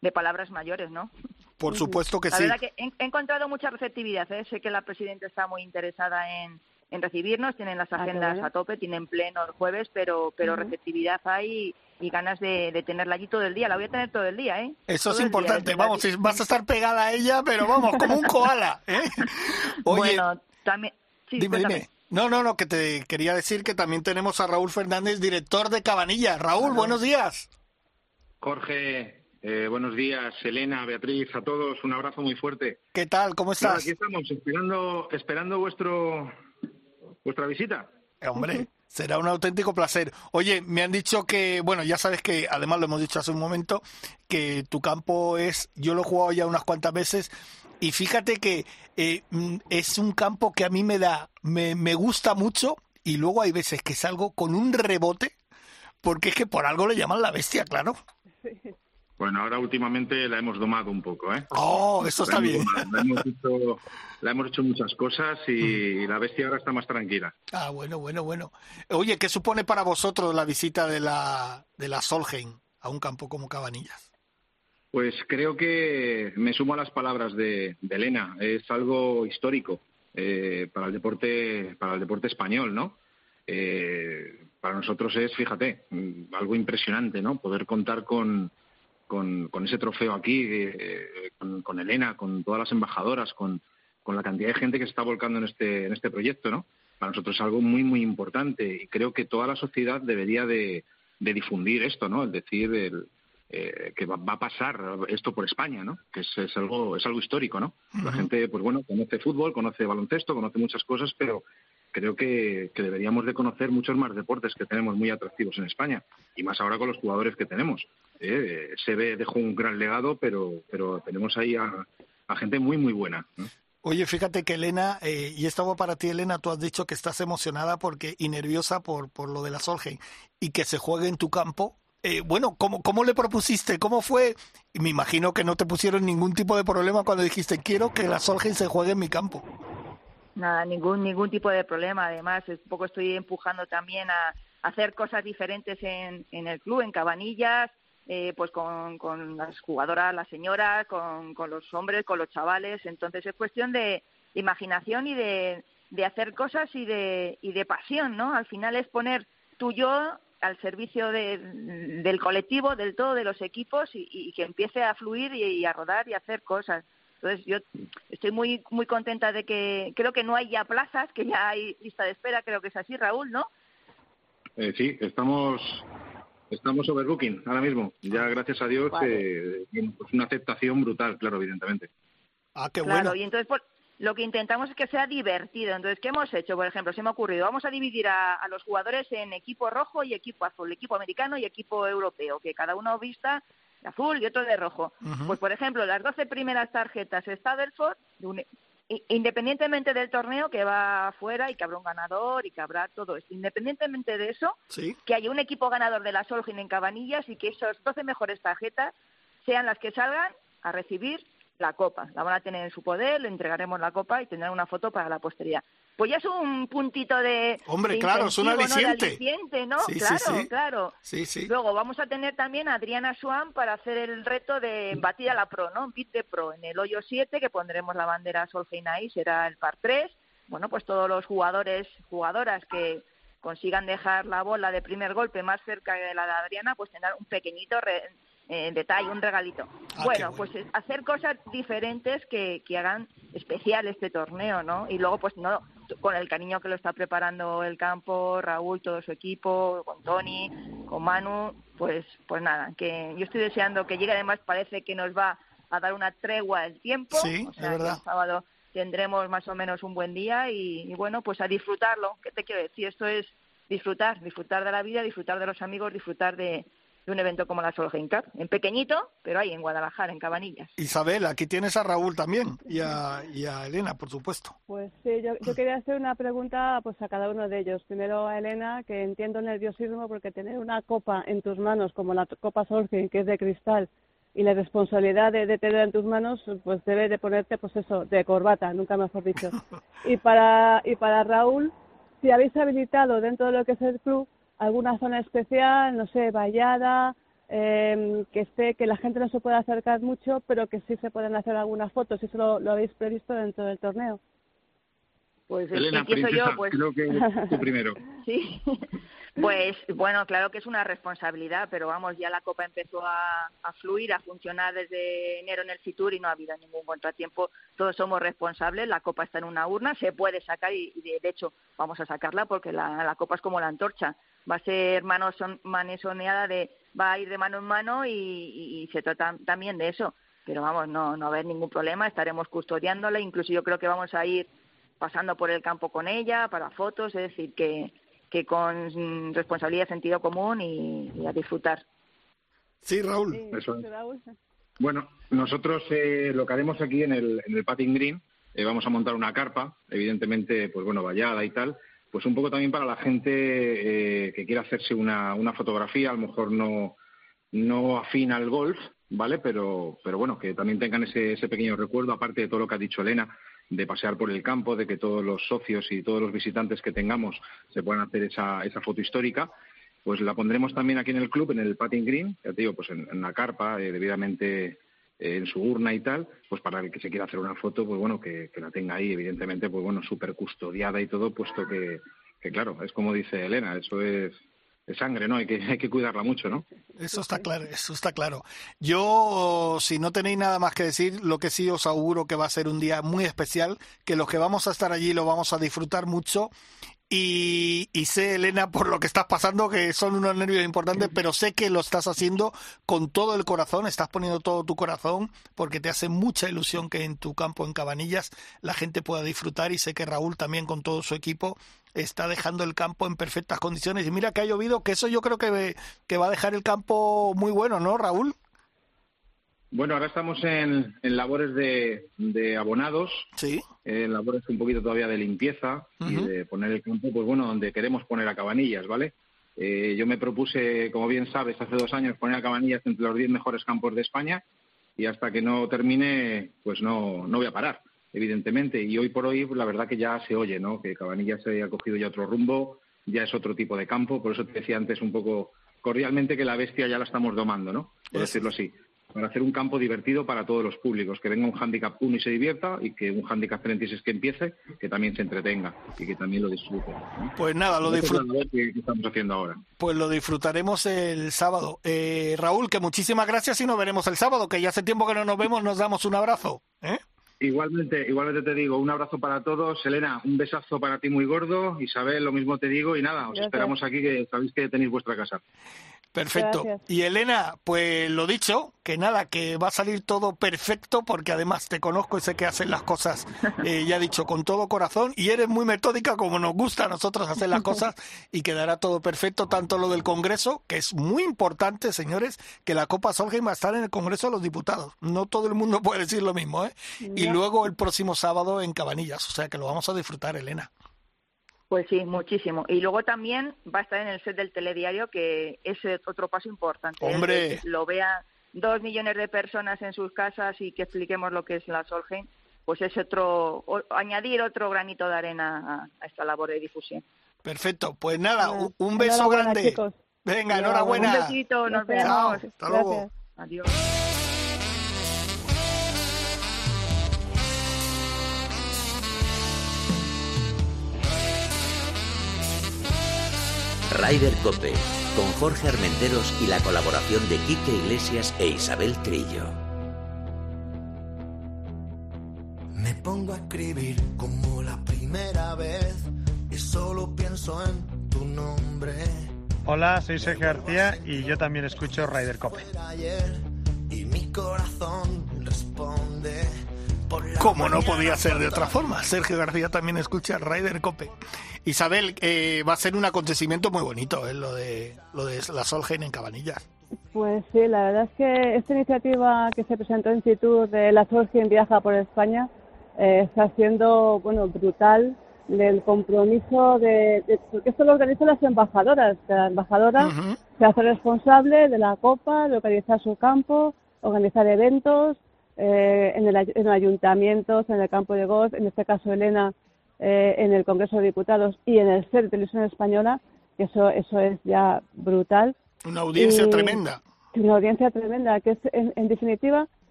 de palabras mayores, ¿no? Por supuesto que sí. La verdad que he, encontrado mucha receptividad. ¿eh? Sé que la presidenta está muy interesada en, en recibirnos, tienen las ah, agendas a tope, tienen pleno el jueves, pero, pero receptividad hay y ganas de, tenerla allí todo el día. La voy a tener todo el día, ¿eh? Eso es importante, vamos, vas a estar pegada a ella, pero vamos, como un koala, ¿eh? Oye, bueno, también... dime, dime. No, no, no, que te quería decir que también tenemos a Raúl Fernández, director de Cabanilla. Raúl, buenos días. Jorge, eh, buenos días, Elena, Beatriz, a todos, un abrazo muy fuerte. ¿Qué tal? ¿Cómo estás? aquí estamos, esperando, esperando vuestro vuestra visita. Eh, hombre, será un auténtico placer. Oye, me han dicho que, bueno, ya sabes que, además lo hemos dicho hace un momento, que tu campo es, yo lo he jugado ya unas cuantas veces, y fíjate que eh, mm, es un campo que a mí me da, me, me gusta mucho, y luego hay veces que salgo con un rebote, porque es que por algo le llaman la bestia, claro. Bueno, ahora últimamente la hemos domado un poco, ¿eh? Oh, eso está bien. La hemos, hecho, la hemos hecho muchas cosas y mm. la bestia ahora está más tranquila. Ah, bueno, bueno, bueno. Oye, ¿qué supone para vosotros la visita de la, de la Solheim a un campo como Cabanillas? Pues creo que me sumo a las palabras de, Elena. Es algo histórico eh, para el deporte, para el deporte español, ¿no? Eh, para nosotros es, fíjate, mm, algo impresionante, ¿no? Poder contar con con, ese trofeo aquí, eh, con, Elena, con todas las embajadoras, con, la cantidad de gente que se está volcando en este, en este proyecto, ¿no? Para nosotros es algo muy, muy importante y creo que toda la sociedad debería de, difundir esto, ¿no? Es decir, eh, que va, a pasar esto por España, ¿no? Que es, algo, es algo histórico, ¿no? La gente, pues bueno, conoce fútbol, conoce baloncesto, conoce muchas cosas, pero creo que, deberíamos de conocer muchos más deportes que tenemos muy atractivos en España y más ahora con los jugadores que tenemos. ¿eh? Se ve, dejó un gran legado, pero, pero tenemos ahí a, gente muy, muy buena. Oye, fíjate que Elena, eh, y esto va para ti, Elena, tú has dicho que estás emocionada porque y nerviosa por, por lo de la Solheim y que se juegue en tu campo. Eh, bueno, ¿cómo, ¿cómo le propusiste? ¿Cómo fue? Me imagino que no te pusieron ningún tipo de problema cuando dijiste, quiero que la Solheim se juegue en mi campo. Nada, ningún ningún tipo de problema. Además, un poco estoy empujando también a, hacer cosas diferentes en, en el club, en Cabanillas, eh, pues con, con las jugadoras, las señoras, con, con los hombres, con los chavales. Entonces es cuestión de, imaginación y de, de hacer cosas y de, y de pasión, ¿no? Al final es poner tu yo al servicio de, del colectivo, del todo, de los equipos y, y que empiece a fluir y, a rodar y a hacer cosas. Entonces yo estoy muy muy contenta de que creo que no hay ya plazas, que ya hay lista de espera, creo que es así, Raúl, ¿no? Eh, sí, estamos estamos overbooking ahora mismo. Ya gracias a Dios eh, pues una aceptación brutal, claro, evidentemente. Ah, qué bueno. Claro, y entonces pues, lo que intentamos es que sea divertido. Entonces, ¿qué hemos hecho? Por ejemplo, se me ha ocurrido, vamos a dividir a, a los jugadores en equipo rojo y equipo azul, equipo americano y equipo europeo, que cada uno vista azul y otro de rojo. Pues, por ejemplo, las 12 primeras tarjetas Stadelford, independientemente del torneo que va afuera y que habrá un ganador y que habrá todo esto, independientemente de eso, que haya un equipo ganador de la Solgin en Cabanillas y que esas 12 mejores tarjetas sean las que salgan a recibir la copa. La van a tener en su poder, le entregaremos la copa y tendrán una foto para la posteridad. Pues ya es un puntito de. Hombre, claro, es un aliciente. ¿no? claro, claro. Luego vamos a tener también a Adriana Swan para hacer el reto de batir a la Pro, ¿no? Beat de Pro en el hoyo 7, que pondremos la bandera Solheim será el par 3. Bueno, pues todos los jugadores, jugadoras que, consigan dejar la bola de primer golpe más cerca de la de Adriana, pues tener un pequeñito eh, detalle, un regalito. Ah, bueno, pues hacer cosas diferentes que, que hagan especial este torneo, ¿no? Y luego, pues no, con el cariño que lo está preparando el campo, Raúl, todo su equipo, con Tony, con Manu, pues, pues nada, que yo estoy deseando que llegue, además parece que nos va a dar una tregua el tiempo, sí, o sea, verdad. el sábado tendremos más o menos un buen día y, bueno, pues a disfrutarlo. ¿Qué te quiero decir? Esto es disfrutar, disfrutar de la vida, disfrutar de los amigos, disfrutar de, un evento como la Solheim Cup, en pequeñito, pero ahí en Guadalajara, en Cabanillas. Isabel, aquí tienes a Raúl también y a, y a Elena, por supuesto. Pues sí, yo, yo, quería hacer una pregunta pues a cada uno de ellos. Primero a Elena, que entiendo nerviosismo porque tener una copa en tus manos como la Copa Solheim, que es de cristal, y la responsabilidad de, de, tener en tus manos, pues debe de ponerte, pues eso, de corbata, nunca mejor dicho. Y para, y para Raúl, si habéis habilitado dentro de lo que es el club alguna zona especial, no sé, vallada, eh, que esté, que la gente no se pueda acercar mucho, pero que sí se pueden hacer algunas fotos, si eso lo, lo habéis previsto dentro del torneo. Pues Elena, empiezo princesa, yo, pues. creo que tú primero. sí. Pues bueno, claro que es una responsabilidad, pero vamos, ya la Copa empezó a, a, fluir, a funcionar desde enero en el Fitur y no ha habido ningún contratiempo. Todos somos responsables, la Copa está en una urna, se puede sacar y, y de, de, hecho vamos a sacarla porque la, la, Copa es como la antorcha, va a ser mano son, manesoneada de, va a ir de mano en mano y, y, y se trata también de eso. Pero vamos, no, no va a haber ningún problema, estaremos custodiándola, incluso yo creo que vamos a ir pasando por el campo con ella para fotos, es decir, que que con responsabilidad, sentido común y, y a disfrutar. Sí, Raúl. Sí, Eso es. Raúl. Bueno, nosotros eh, lo que haremos aquí en el, en el Patting Green, eh, vamos a montar una carpa, evidentemente, pues bueno, vallada y tal, pues un poco también para la gente eh, que quiera hacerse una, una fotografía, a lo mejor no, no afín al golf, ¿vale? Pero, pero bueno, que también tengan ese, ese pequeño recuerdo, aparte de todo lo que ha dicho Elena, de pasear por el campo, de que todos los socios y todos los visitantes que tengamos se puedan hacer esa, esa foto histórica, pues la pondremos también aquí en el club, en el patting green, ya te digo, pues en, en una carpa, eh, debidamente en su urna y tal, pues para el que se quiera hacer una foto, pues bueno, que, que la tenga ahí, evidentemente, pues bueno, súper custodiada y todo, puesto que, que claro, es como dice Elena, eso es de sangre, ¿no? Hay que, hay que cuidarla mucho, ¿no? Eso está claro, eso está claro. Yo, si no tenéis nada más que decir, lo que sí os auguro que va a ser un día muy especial, que los que vamos a estar allí lo vamos a disfrutar mucho. Y, y sé, Elena, por lo que estás pasando, que son unos nervios importantes, pero sé que lo estás haciendo con todo el corazón, estás poniendo todo tu corazón, porque te hace mucha ilusión que en tu campo en Cabanillas la gente pueda disfrutar y sé que Raúl también con todo su equipo está dejando el campo en perfectas condiciones. Y mira que ha llovido, que eso yo creo que, que va a dejar el campo muy bueno, ¿no, Raúl? Bueno, ahora estamos en, en labores de, de, abonados, sí. en eh, labores un poquito todavía de limpieza uh -huh. y de poner el campo, pues bueno, donde queremos poner a Cabanillas, ¿vale? Eh, yo me propuse, como bien sabes, hace dos años poner a Cabanillas entre los diez mejores campos de España y hasta que no termine, pues no, no voy a parar, evidentemente. Y hoy por hoy, la verdad que ya se oye, ¿no? Que Cabanillas se ha cogido ya otro rumbo, ya es otro tipo de campo, por eso te decía antes un poco cordialmente que la bestia ya la estamos domando, ¿no? Por decirlo así para hacer un campo divertido para todos los públicos, que venga un handicap 1 y se divierta y que un handicap 36 que empiece, que también se entretenga y que también lo disfrute. ¿no? Pues nada, lo disfrutaremos. ¿Qué estamos haciendo ahora? Pues lo disfrutaremos el sábado. Eh, Raúl, que muchísimas gracias y nos veremos el sábado, que ya hace tiempo que no nos vemos, nos damos un abrazo. ¿eh? Igualmente, igualmente te digo, un abrazo para todos. Elena, un besazo para ti muy gordo. Isabel, lo mismo te digo. Y nada, os gracias. esperamos aquí, que sabéis que tenéis vuestra casa. Perfecto. Gracias. Y Elena, pues lo dicho, que nada, que va a salir todo perfecto porque además te conozco y sé que haces las cosas, eh, ya he dicho, con todo corazón y eres muy metódica como nos gusta a nosotros hacer las cosas y quedará todo perfecto, tanto lo del Congreso, que es muy importante, señores, que la Copa Solheim va a estar en el Congreso de los Diputados. No todo el mundo puede decir lo mismo, ¿eh? Y luego el próximo sábado en Cabanillas, o sea que lo vamos a disfrutar, Elena. Pues sí, muchísimo. Y luego también va a estar en el set del telediario, que es otro paso importante. ¡Hombre! Que lo vean dos millones de personas en sus casas y que expliquemos lo que es la Solheim, pues es otro, o, añadir otro granito de arena a, a, esta labor de difusión. Perfecto. Pues nada, un, un beso grande. Chicos. Venga, enhorabuena. Un besito, nos vemos. Chao, hasta luego. Adiós. Rider Cope, con Jorge Armenteros y la colaboración de Quique Iglesias e Isabel Trillo. Me pongo a escribir como la primera vez y solo pienso en tu nombre. Hola, soy Sergio García y yo también escucho Rider Cope. Y mi corazón responde. Como no podía ser de otra forma, Sergio García también escucha Rider Cope. Isabel, eh, va a ser un acontecimiento muy bonito, ¿eh? lo de lo de la Solheim en Cabanillas. Pues sí, la verdad es que esta iniciativa que se presentó en Fitur de la Solheim Viaja por España eh, está siendo bueno brutal del compromiso de, porque esto lo organizan las embajadoras, la embajadora se hace responsable de la copa, de organizar su campo, organizar eventos eh, en, el, en ayuntamientos, en el campo de golf, en este caso Elena eh, en el Congreso de Diputados y en el CER de Televisión Española, que eso, eso es ya brutal. Una audiencia tremenda. Una audiencia tremenda, que es, en, definitiva,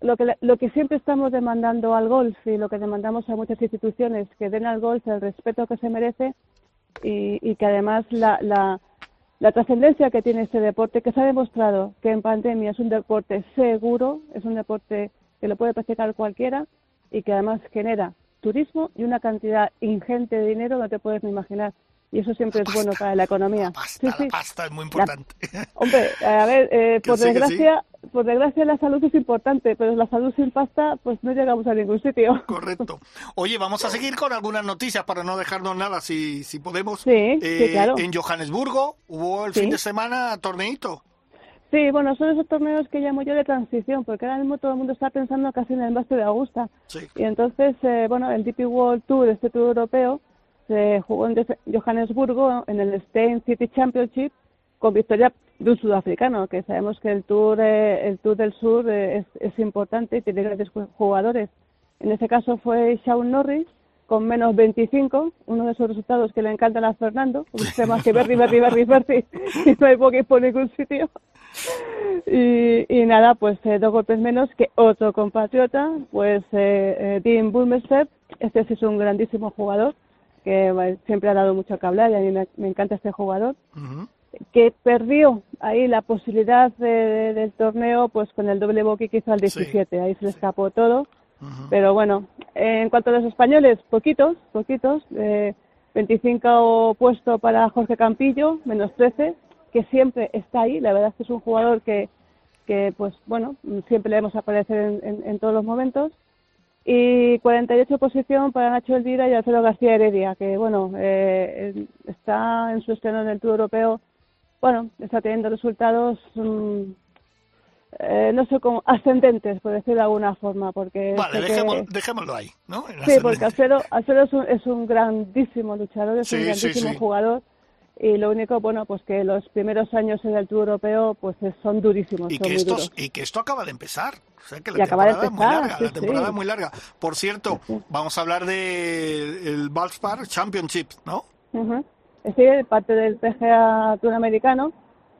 lo que, lo que siempre estamos demandando al golf y lo que demandamos a muchas instituciones, que den al golf el respeto que se merece y, y que además la, la, la trascendencia que tiene este deporte, que se ha demostrado que en pandemia es un deporte seguro, es un deporte que lo puede practicar cualquiera y que además genera turismo y una cantidad ingente de dinero no te puedes ni imaginar. Y eso siempre es bueno para la economía. La pasta, la pasta es muy importante. Hombre, a ver, eh, por desgracia, por desgracia la salud es importante, pero la salud sin pasta, pues no llegamos a ningún sitio. Correcto. Oye, vamos a seguir con algunas noticias para no dejarnos nada, si, si podemos. Sí, Eh, claro. En Johannesburgo hubo el fin de semana torneito. Sí, bueno, son esos torneos que llamo yo de transición, porque ahora mismo todo el mundo está pensando casi en el Master de Augusta. Sí. Y entonces, eh, bueno, el DP World Tour, este tour europeo, se jugó en Johannesburgo en el Stein City Championship con victoria de un sudafricano, que sabemos que el Tour, eh, el tour del Sur eh, es, es importante y tiene grandes ju- jugadores. En este caso fue Shaun Norris con menos 25, uno de esos resultados que le encantan a Fernando, un tema que Berry, Berry, Berry, Berry, y no hay por ningún sitio. Y, y nada, pues eh, dos golpes menos que otro compatriota, pues eh, eh, Dean Bulmester, este sí es un grandísimo jugador, que bueno, siempre ha dado mucho que hablar y a mí me, me encanta este jugador, que perdió ahí la posibilidad de- de- del torneo pues con el doble bogey que hizo al 17, ahí se le escapó todo. Pero bueno, en cuanto a los españoles, poquitos, poquitos. Eh, 25 puesto para Jorge Campillo, menos 13, que siempre está ahí. La verdad es que es un jugador que, que pues bueno, siempre le vemos aparecer en, en- en todos los momentos. Y 48 posición para Nacho Elvira y Alfredo García Heredia, que bueno, eh, está en su estreno en el Tour Europeo. Bueno, está teniendo resultados mm, eh, no sé cómo, ascendentes, por decirlo de alguna forma, porque... Vale, que- dejémoslo, dejémoslo ahí, ¿no? Sí, porque. Alfredo, Alfredo es, un, es un grandísimo luchador, es un sí, grandísimo sí. jugador. Y lo único, bueno, pues que los primeros años en el Tour Europeo pues es- son durísimos, Y son que, duros. y que esto acaba de empezar. O sea que la Y acaba de temporada es muy empezar, larga. sí, la temporada sí. es muy larga. Por cierto, vamos a hablar del el Valspar Championship, ¿no? Ujú. Sí, parte del PGA Tour americano,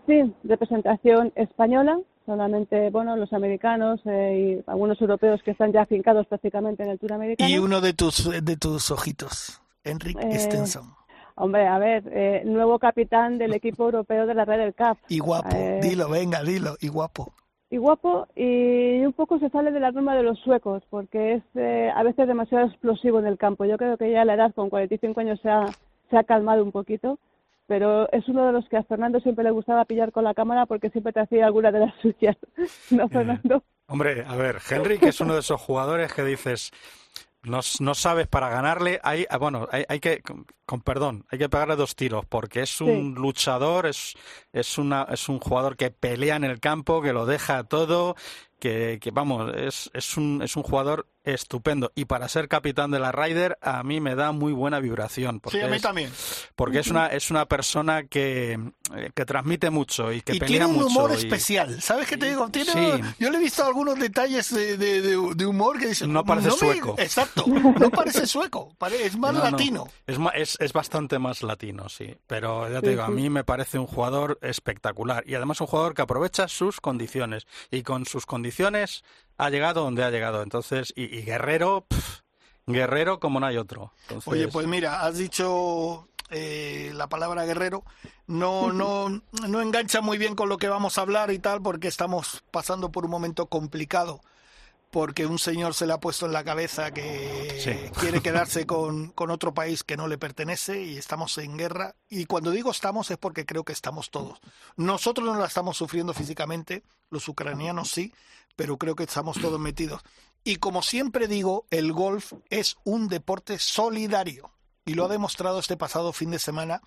sí, representación española, solamente, bueno, los americanos eh, y algunos europeos que están ya afincados prácticamente en el Tour americano. Y uno de tus, de tus ojitos, Enric Eh, Stenson. Hombre, a ver, eh, nuevo capitán del equipo europeo de la Ryder Cup. Y guapo, Eh, dilo, venga, dilo, y guapo. y guapo y un poco se sale de la norma de los suecos porque es eh, a veces demasiado explosivo en el campo. Yo creo que ya a la edad con 45 años se ha, se ha calmado un poquito, pero es uno de los que a Fernando siempre le gustaba pillar con la cámara porque siempre te hacía alguna de las suyas. ¿No, Fernando? Hombre, a ver, Henrik es uno de esos jugadores que dices, no, no sabes para ganarle, hay, ah, bueno, hay, hay que, con, perdón, hay que pegarle dos tiros, porque es un luchador, es, es, una, es un jugador que pelea en el campo, que lo deja todo, que, que vamos, es, es, un, es un jugador estupendo. Y para ser capitán de la Ryder, a mí me da muy buena vibración. Porque Sí, a mí es- también. Porque es una, es una persona que, eh, que transmite mucho y que y pelea tiene un mucho. humor y- especial. ¿Sabes qué te digo? Tiene, Sí. Yo le he visto algunos detalles de, de- de- de humor que dicen. No parece me- sueco". Exacto, no parece sueco, pare- es más No, no. latino. Es, es, es bastante más latino, sí. Pero ya te digo, a mí me parece un jugador espectacular. Y además un jugador que aprovecha sus condiciones. Y con sus condiciones ha llegado donde ha llegado. Entonces, y, y Guerrero, Guerrero como no hay otro. Entonces, Oye, pues mira, has dicho eh, la palabra guerrero no, no, no engancha muy bien con lo que vamos a hablar y tal, porque estamos pasando por un momento complicado porque un señor se le ha puesto en la cabeza que quiere quedarse con, con, otro país que no le pertenece y estamos en guerra. Y cuando digo estamos es porque creo que estamos todos. Nosotros no la estamos sufriendo físicamente, los ucranianos sí, pero creo que estamos todos metidos. Y como siempre digo, el golf es un deporte solidario. Y lo ha demostrado este pasado fin de semana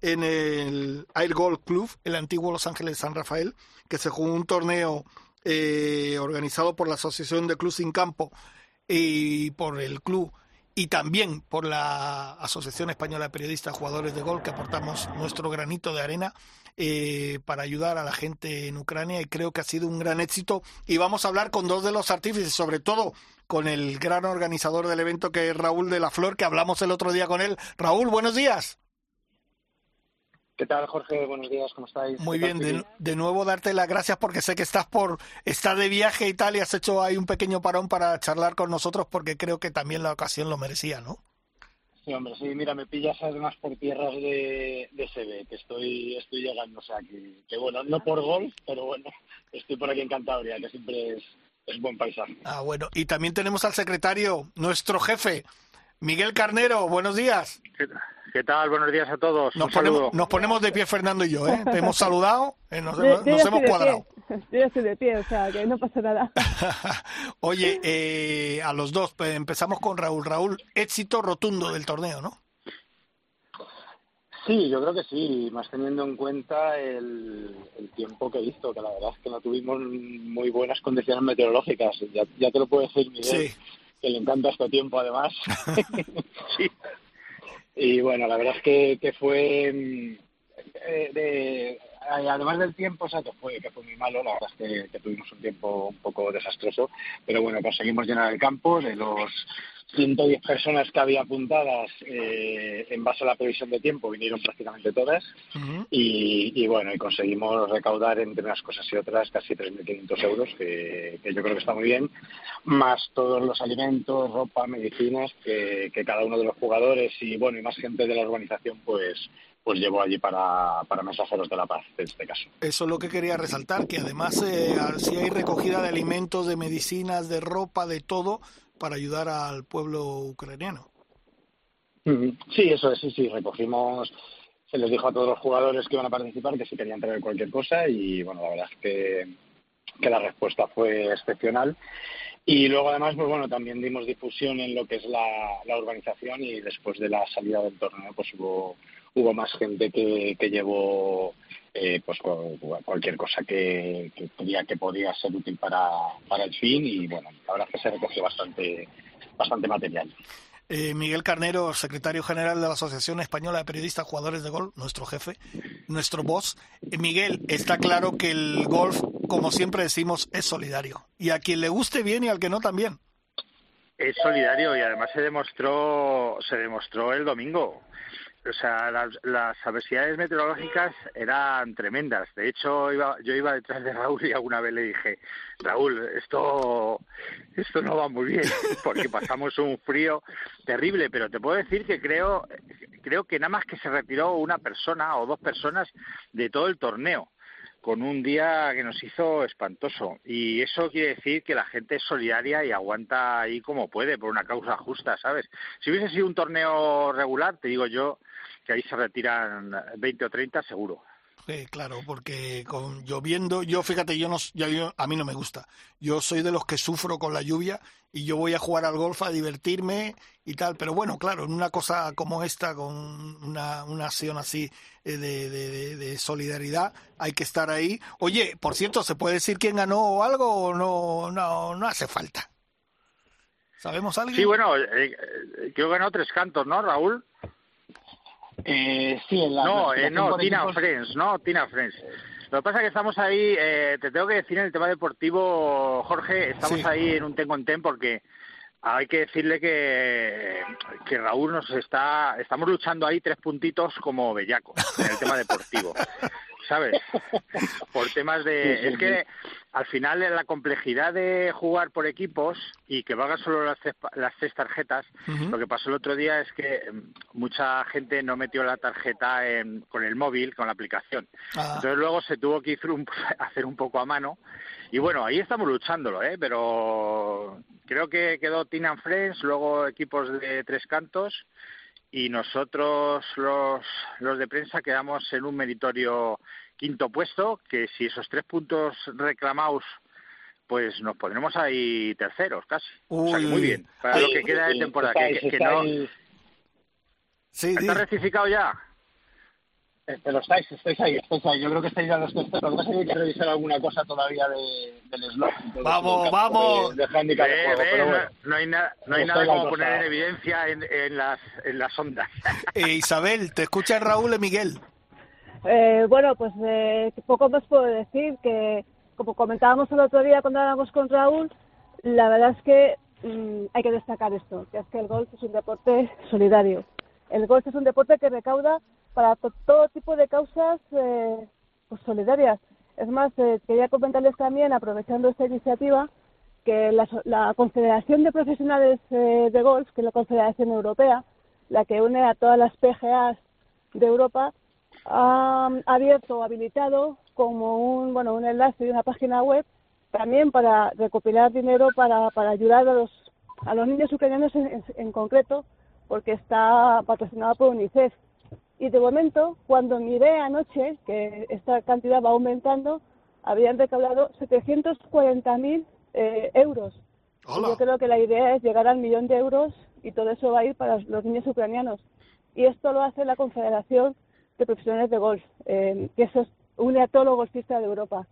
en el Air Golf Club, el antiguo Los Ángeles San Rafael, que se jugó un torneo eh, organizado por la Asociación de Club Sin Campo y por el club y también por la Asociación Española de Periodistas Jugadores de Gol, que aportamos nuestro granito de arena eh, para ayudar a la gente en Ucrania y creo que ha sido un gran éxito. Y vamos a hablar con dos de los artífices, sobre todo con el gran organizador del evento que es Raúl de la Flor, que hablamos el otro día con él. Raúl, buenos días. ¿Qué tal, Jorge? Buenos días, ¿cómo estáis? Muy bien, de, nuevo darte las gracias porque sé que estás por estar de viaje y tal y has hecho ahí un pequeño parón para charlar con nosotros porque creo que también la ocasión lo merecía, ¿no? Sí, hombre, sí, mira, me pillas además por tierras de, de SB, que estoy, estoy llegando, o sea, que, bueno, no por golf, pero bueno, estoy por aquí en Cantabria, que siempre es, es buen paisaje. Ah, bueno, y también tenemos al secretario, nuestro jefe, Miguel Carnero, buenos días. ¿Qué tal? Buenos días a todos. Nos, ponemos, nos ponemos, de pie Fernando y yo, ¿eh? Te hemos saludado, eh, nos, hemos, cuadrado. Yo estoy de pie, o sea, que no pasa nada. Oye, eh, a los dos, pues, empezamos con Raúl. Raúl, éxito rotundo del torneo, ¿no? Sí, yo creo que sí, más teniendo en cuenta el, tiempo que he visto, que la verdad es que no tuvimos muy buenas condiciones meteorológicas. Ya, ya te lo puedo decir, Miguel. Sí que le encanta este tiempo además. sí. Y bueno, la verdad es que, que fue mm, eh, de, además del tiempo, o sea, que fue, que fue muy malo, la verdad es que, que, tuvimos un tiempo un poco desastroso, pero bueno, conseguimos llenar el campo de los 110 personas que había apuntadas eh, en base a la previsión de tiempo vinieron prácticamente todas y, bueno, y conseguimos recaudar entre unas cosas y otras casi 3.500 euros, que, yo creo que está muy bien, más todos los alimentos, ropa, medicinas que, cada uno de los jugadores y bueno, y más gente de la organización pues pues llevó allí para, para mensajeros de la paz en este caso. Eso es lo que quería resaltar, que además eh, si hay recogida de alimentos, de medicinas, de ropa, de todo, para ayudar al pueblo ucraniano. Sí, eso es, sí, sí, recogimos, se les dijo a todos los jugadores que iban a participar que si querían traer cualquier cosa y bueno, la verdad es que, que la respuesta fue excepcional. Y luego además, pues bueno, también dimos difusión en lo que es la, la urbanización y después de la salida del torneo pues hubo, hubo más gente que, que llevó eh, pues cualquier cosa que, que, que podía ser útil para, para el fin y bueno, la verdad es que se recogió bastante, bastante material. Eh, Miguel Carnero, secretario general de la Asociación Española de Periodistas Jugadores de Golf, nuestro jefe, nuestro boss. Eh, Miguel, está claro que el golf, como siempre decimos, es solidario. Y a quien le guste bien y al que no también. Es solidario y además se demostró, se demostró el domingo o sea, las, las, adversidades meteorológicas eran tremendas. De hecho, iba, yo iba detrás de Raúl y alguna vez le dije, Raúl, esto, esto no va muy bien, porque pasamos un frío terrible, pero te puedo decir que creo, creo que nada más que se retiró una persona o dos personas de todo el torneo con un día que nos hizo espantoso. Y eso quiere decir que la gente es solidaria y aguanta ahí como puede, por una causa justa, ¿sabes? Si hubiese sido un torneo regular, te digo yo que ahí se retiran 20 o 30 seguro. Sí, claro, porque con lloviendo, yo fíjate, yo no, yo, a mí no me gusta. Yo soy de los que sufro con la lluvia y yo voy a jugar al golf a divertirme y tal. Pero bueno, claro, en una cosa como esta, con una, una acción así eh, de, de, de, solidaridad, hay que estar ahí. Oye, por cierto, ¿se puede decir quién ganó o algo o no, no, no hace falta? ¿Sabemos algo? Sí, bueno, eh, eh, creo que ganó tres cantos, ¿no, Raúl? Eh, sí, en la no, eh, no, Tina Friends, no, Tina Friends. Lo que pasa es que estamos ahí, eh, te tengo que decir en el tema deportivo, Jorge, estamos ahí en un tengo en ten porque hay que decirle que, que Raúl nos está, estamos luchando ahí tres puntitos como bellacos en el tema deportivo. ¿sabes? por temas de... es que al final la complejidad de jugar por equipos y que valgan solo las, las tres tarjetas, lo que pasó el otro día es que mm, mucha gente no metió la tarjeta en, con el móvil, con la aplicación. Ah. Entonces luego se tuvo que hacer un poco a mano. Y bueno, ahí estamos luchándolo, ¿eh? Pero creo que quedó and Friends, luego equipos de tres cantos y nosotros los, los de prensa quedamos en un meritorio quinto puesto, que si esos tres puntos reclamados pues nos pondremos ahí terceros casi. o sea que muy bien, para lo que queda de temporada. que, no... Sí, ¿Está rectificado ya? Pero estáis, estáis ahí, estáis ahí. Yo creo que estáis ya los terceros. Lo que pasa es que hay que revisar alguna cosa todavía de, del slot. Vamos, vamos. De, de handicap juego, pero no, bueno. no hay, na, no hay nada como poner en evidencia en, en, las, en las ondas. Eh, Isabel, te escucha Raúl y Miguel. Eh, bueno, pues eh, poco más puedo decir que, como comentábamos el otro día cuando hablábamos con Raúl, la verdad es que mm, hay que destacar esto, que es que el golf es un deporte solidario. El golf es un deporte que recauda para to- todo tipo de causas eh, pues solidarias. Es más, eh, quería comentarles también, aprovechando esta iniciativa, que la, la Confederación de Profesionales eh, de Golf, que es la Confederación Europea, la que une a todas las PGAs de Europa, ha abierto o habilitado como un bueno un enlace de una página web también para recopilar dinero para, para ayudar a los a los niños ucranianos en, en- en concreto porque está patrocinado por UNICEF y de momento cuando miré anoche que esta cantidad va aumentando habían recaudado 740.000 eh, euros yo creo que la idea es llegar al millón de euros y todo eso va a ir para los niños ucranianos y esto lo hace la Confederación de Profesionales de Golf, eh, que es- une a todos los golfistas de Europa.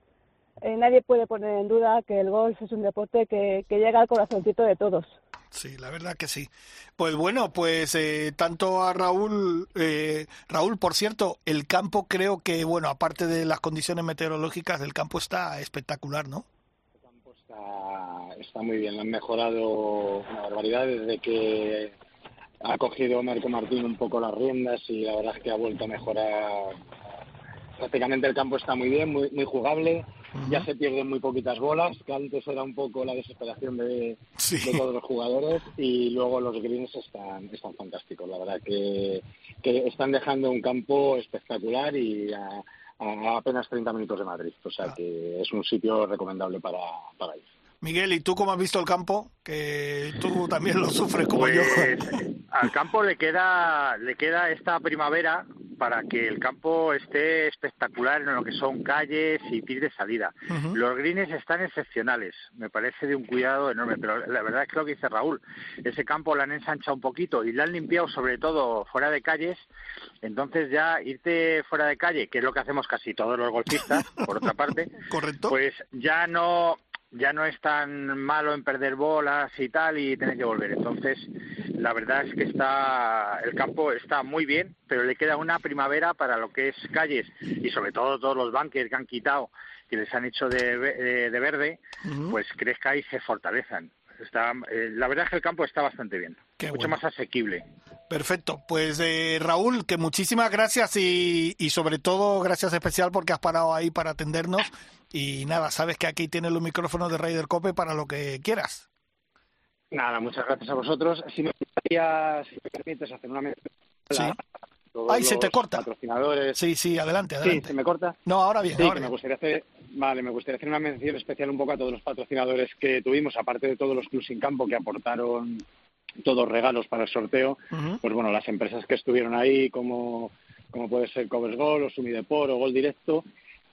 Eh, nadie puede poner en duda que el golf es un deporte que, que llega al corazoncito de todos. Sí, la verdad que sí. Pues bueno, pues eh, tanto a Raúl, eh, Raúl, por cierto, el campo creo que, bueno, aparte de las condiciones meteorológicas, el campo está espectacular, ¿no? Está, está muy bien, lo han mejorado una barbaridad desde que ha cogido Marco Martín un poco las riendas y la verdad es que ha vuelto a mejorar. Prácticamente el campo está muy bien, muy, muy jugable. Ya se pierden muy poquitas bolas, que antes era un poco la desesperación de, de todos los jugadores. Y luego los greens están, están fantásticos. La verdad que, que están dejando un campo espectacular y a, a apenas 30 minutos de Madrid. O sea que es un sitio recomendable para, para ir. Miguel, ¿y tú cómo has visto el campo? Que tú también lo sufres como yo. Pues, al campo le queda le queda esta primavera para que el campo esté espectacular en lo que son calles y tirs de salida. Los greens están excepcionales, me parece de un cuidado enorme, pero la verdad es que lo que dice Raúl, ese campo lo han ensanchado un poquito y lo han limpiado sobre todo fuera de calles, entonces ya irte fuera de calle, que es lo que hacemos casi todos los golfistas, por otra parte, Correcto. pues ya no ya no es tan malo en perder bolas y tal y tener que volver. Entonces, la verdad es que está el campo está muy bien, pero le queda una primavera para lo que es calles y sobre todo todos los bunkers que han quitado, que les han hecho de, ve- de verde, pues crezca y se fortalezan. Está, eh, la verdad es que el campo está bastante bien, Qué mucho bueno. más asequible. Perfecto. Pues eh, Raúl, que muchísimas gracias y, y sobre todo gracias especial porque has parado ahí para atendernos. Y nada, sabes que aquí tienes los micrófonos de Raider Cope para lo que quieras. Nada, muchas gracias a vosotros. Si me gustaría, si me permites, hacer una mención Sí. Ay, se te corta. Patrocinadores. Sí, sí, adelante, Sí, adelante. ¿se me corta? No, ahora bien, Sí, ahora que me gustaría hacer, vale, me gustaría hacer una mención especial un poco a todos los patrocinadores que tuvimos, aparte de todos los clubs sin campo que aportaron todos regalos para el sorteo. Pues bueno, las empresas que estuvieron ahí, como, como puede ser Covers Gol o Sumidepor o Gol Directo,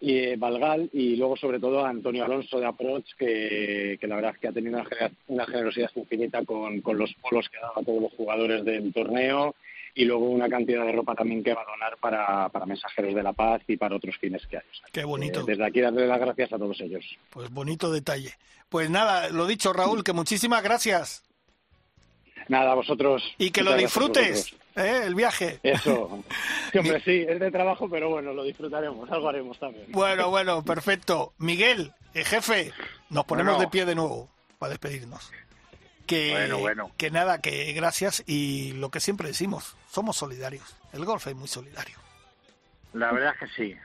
y eh, Valgal, y luego sobre todo a Antonio Alonso de Approach, que, que la verdad es que ha tenido una, una generosidad infinita con, con los polos que ha dado a todos los jugadores del torneo y luego una cantidad de ropa también que va a donar para, para mensajeros de la paz y para otros fines que hay. O sea, Qué bonito. eh, desde aquí darle las gracias a todos ellos. Pues bonito detalle. Pues nada, lo dicho, Raúl, que muchísimas gracias. Nada, a vosotros. Y que muchas lo disfrutes. ¿Eh? el viaje. Eso. Sí, hombre, sí, es de trabajo, pero bueno, lo disfrutaremos, algo haremos también. Bueno, bueno, perfecto. Miguel, eh, jefe, nos ponemos Bueno. de pie de nuevo para despedirnos. Que, Bueno, bueno. que nada, que gracias y lo que siempre decimos, somos solidarios. El golf es muy solidario. La verdad es que sí.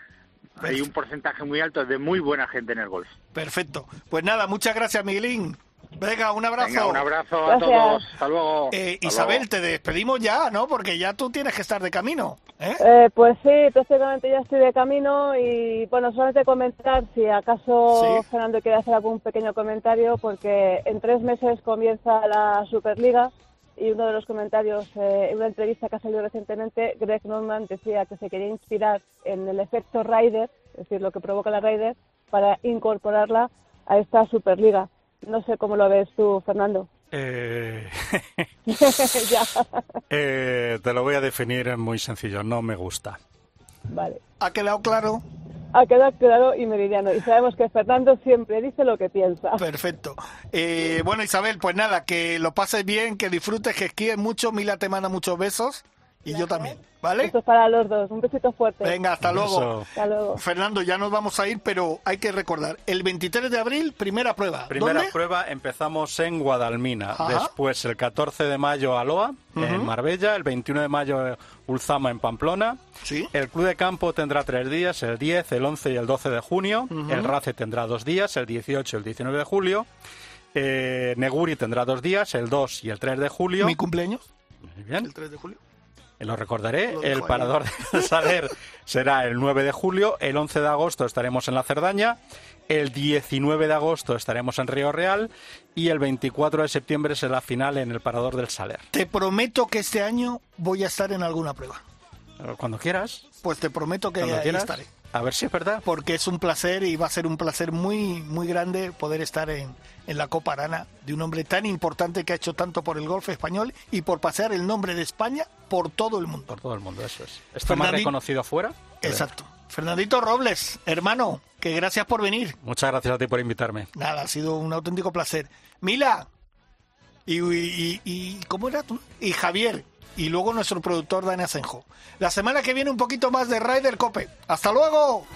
hay un porcentaje muy alto de muy buena gente en el golf. Perfecto. Pues nada, muchas gracias, Miguelín. Venga, un abrazo. Venga, un abrazo a todos. Hasta luego. Eh, Isabel, te despedimos ya, ¿no? Porque ya tú tienes que estar de camino. ¿eh? Eh, pues sí, prácticamente ya estoy de camino y bueno, solamente comentar si acaso Fernando quiere hacer algún pequeño comentario porque en tres meses comienza la Superliga y uno de los comentarios en una entrevista que ha salido recientemente, Greg Norman decía que se quería inspirar en el efecto Ryder, es decir, lo que provoca la Ryder, para incorporarla a esta Superliga. No sé cómo lo ves tú, Fernando. Eh... eh, te lo voy a definir muy sencillo. No me gusta. Vale. ¿Ha quedado claro? Ha quedado claro y meridiano. Y sabemos que Fernando siempre dice lo que piensa. Perfecto. Eh, bueno, Isabel, pues nada, que lo pases bien, que disfrutes, que esquíes mucho. Mila te manda muchos besos. Y yo también, ¿vale? Esto es para los dos. Un besito fuerte. Venga, hasta luego. Hasta luego. Fernando, ya nos vamos a ir, pero hay que recordar, el 23 de abril, primera prueba. Primera prueba, empezamos en Guadalmina. Después, el 14 de mayo, Aloa, en Marbella. El 21 de mayo, Ulzama, en Pamplona. ¿Sí? El Club de Campo tendrá tres días, el 10, el 11 y el 12 de junio. El RACE tendrá dos días, el 18 y el 19 de julio. Eh, Neguri tendrá dos días, el 2 y el 3 de julio. ¿Mi cumpleaños? Muy bien. El 3 de julio. Lo recordaré, el parador de Saler será el 9 de julio, el 11 de agosto estaremos en la Cerdaña, el 19 de agosto estaremos en Río Real y el 24 de septiembre será la final en el parador del Saler. Te prometo que este año voy a estar en alguna prueba. Cuando quieras. Pues te prometo que ahí estaré. A ver si es verdad. Porque es un placer y va a ser un placer muy, muy grande poder estar en, en la Copa Arana de un hombre tan importante que ha hecho tanto por el golf español y por pasear el nombre de España por todo el mundo. Por todo el mundo, eso es. ¿Está más reconocido fuera? Exacto. Fernandito Robles, hermano, que gracias por venir. Muchas gracias a ti por invitarme. Nada, ha sido un auténtico placer. Mila, y, y, y ¿cómo era tú? Y Javier, y luego nuestro productor Dani Asenjo. La semana que viene un poquito más de Ryder Cope. ¡Hasta luego!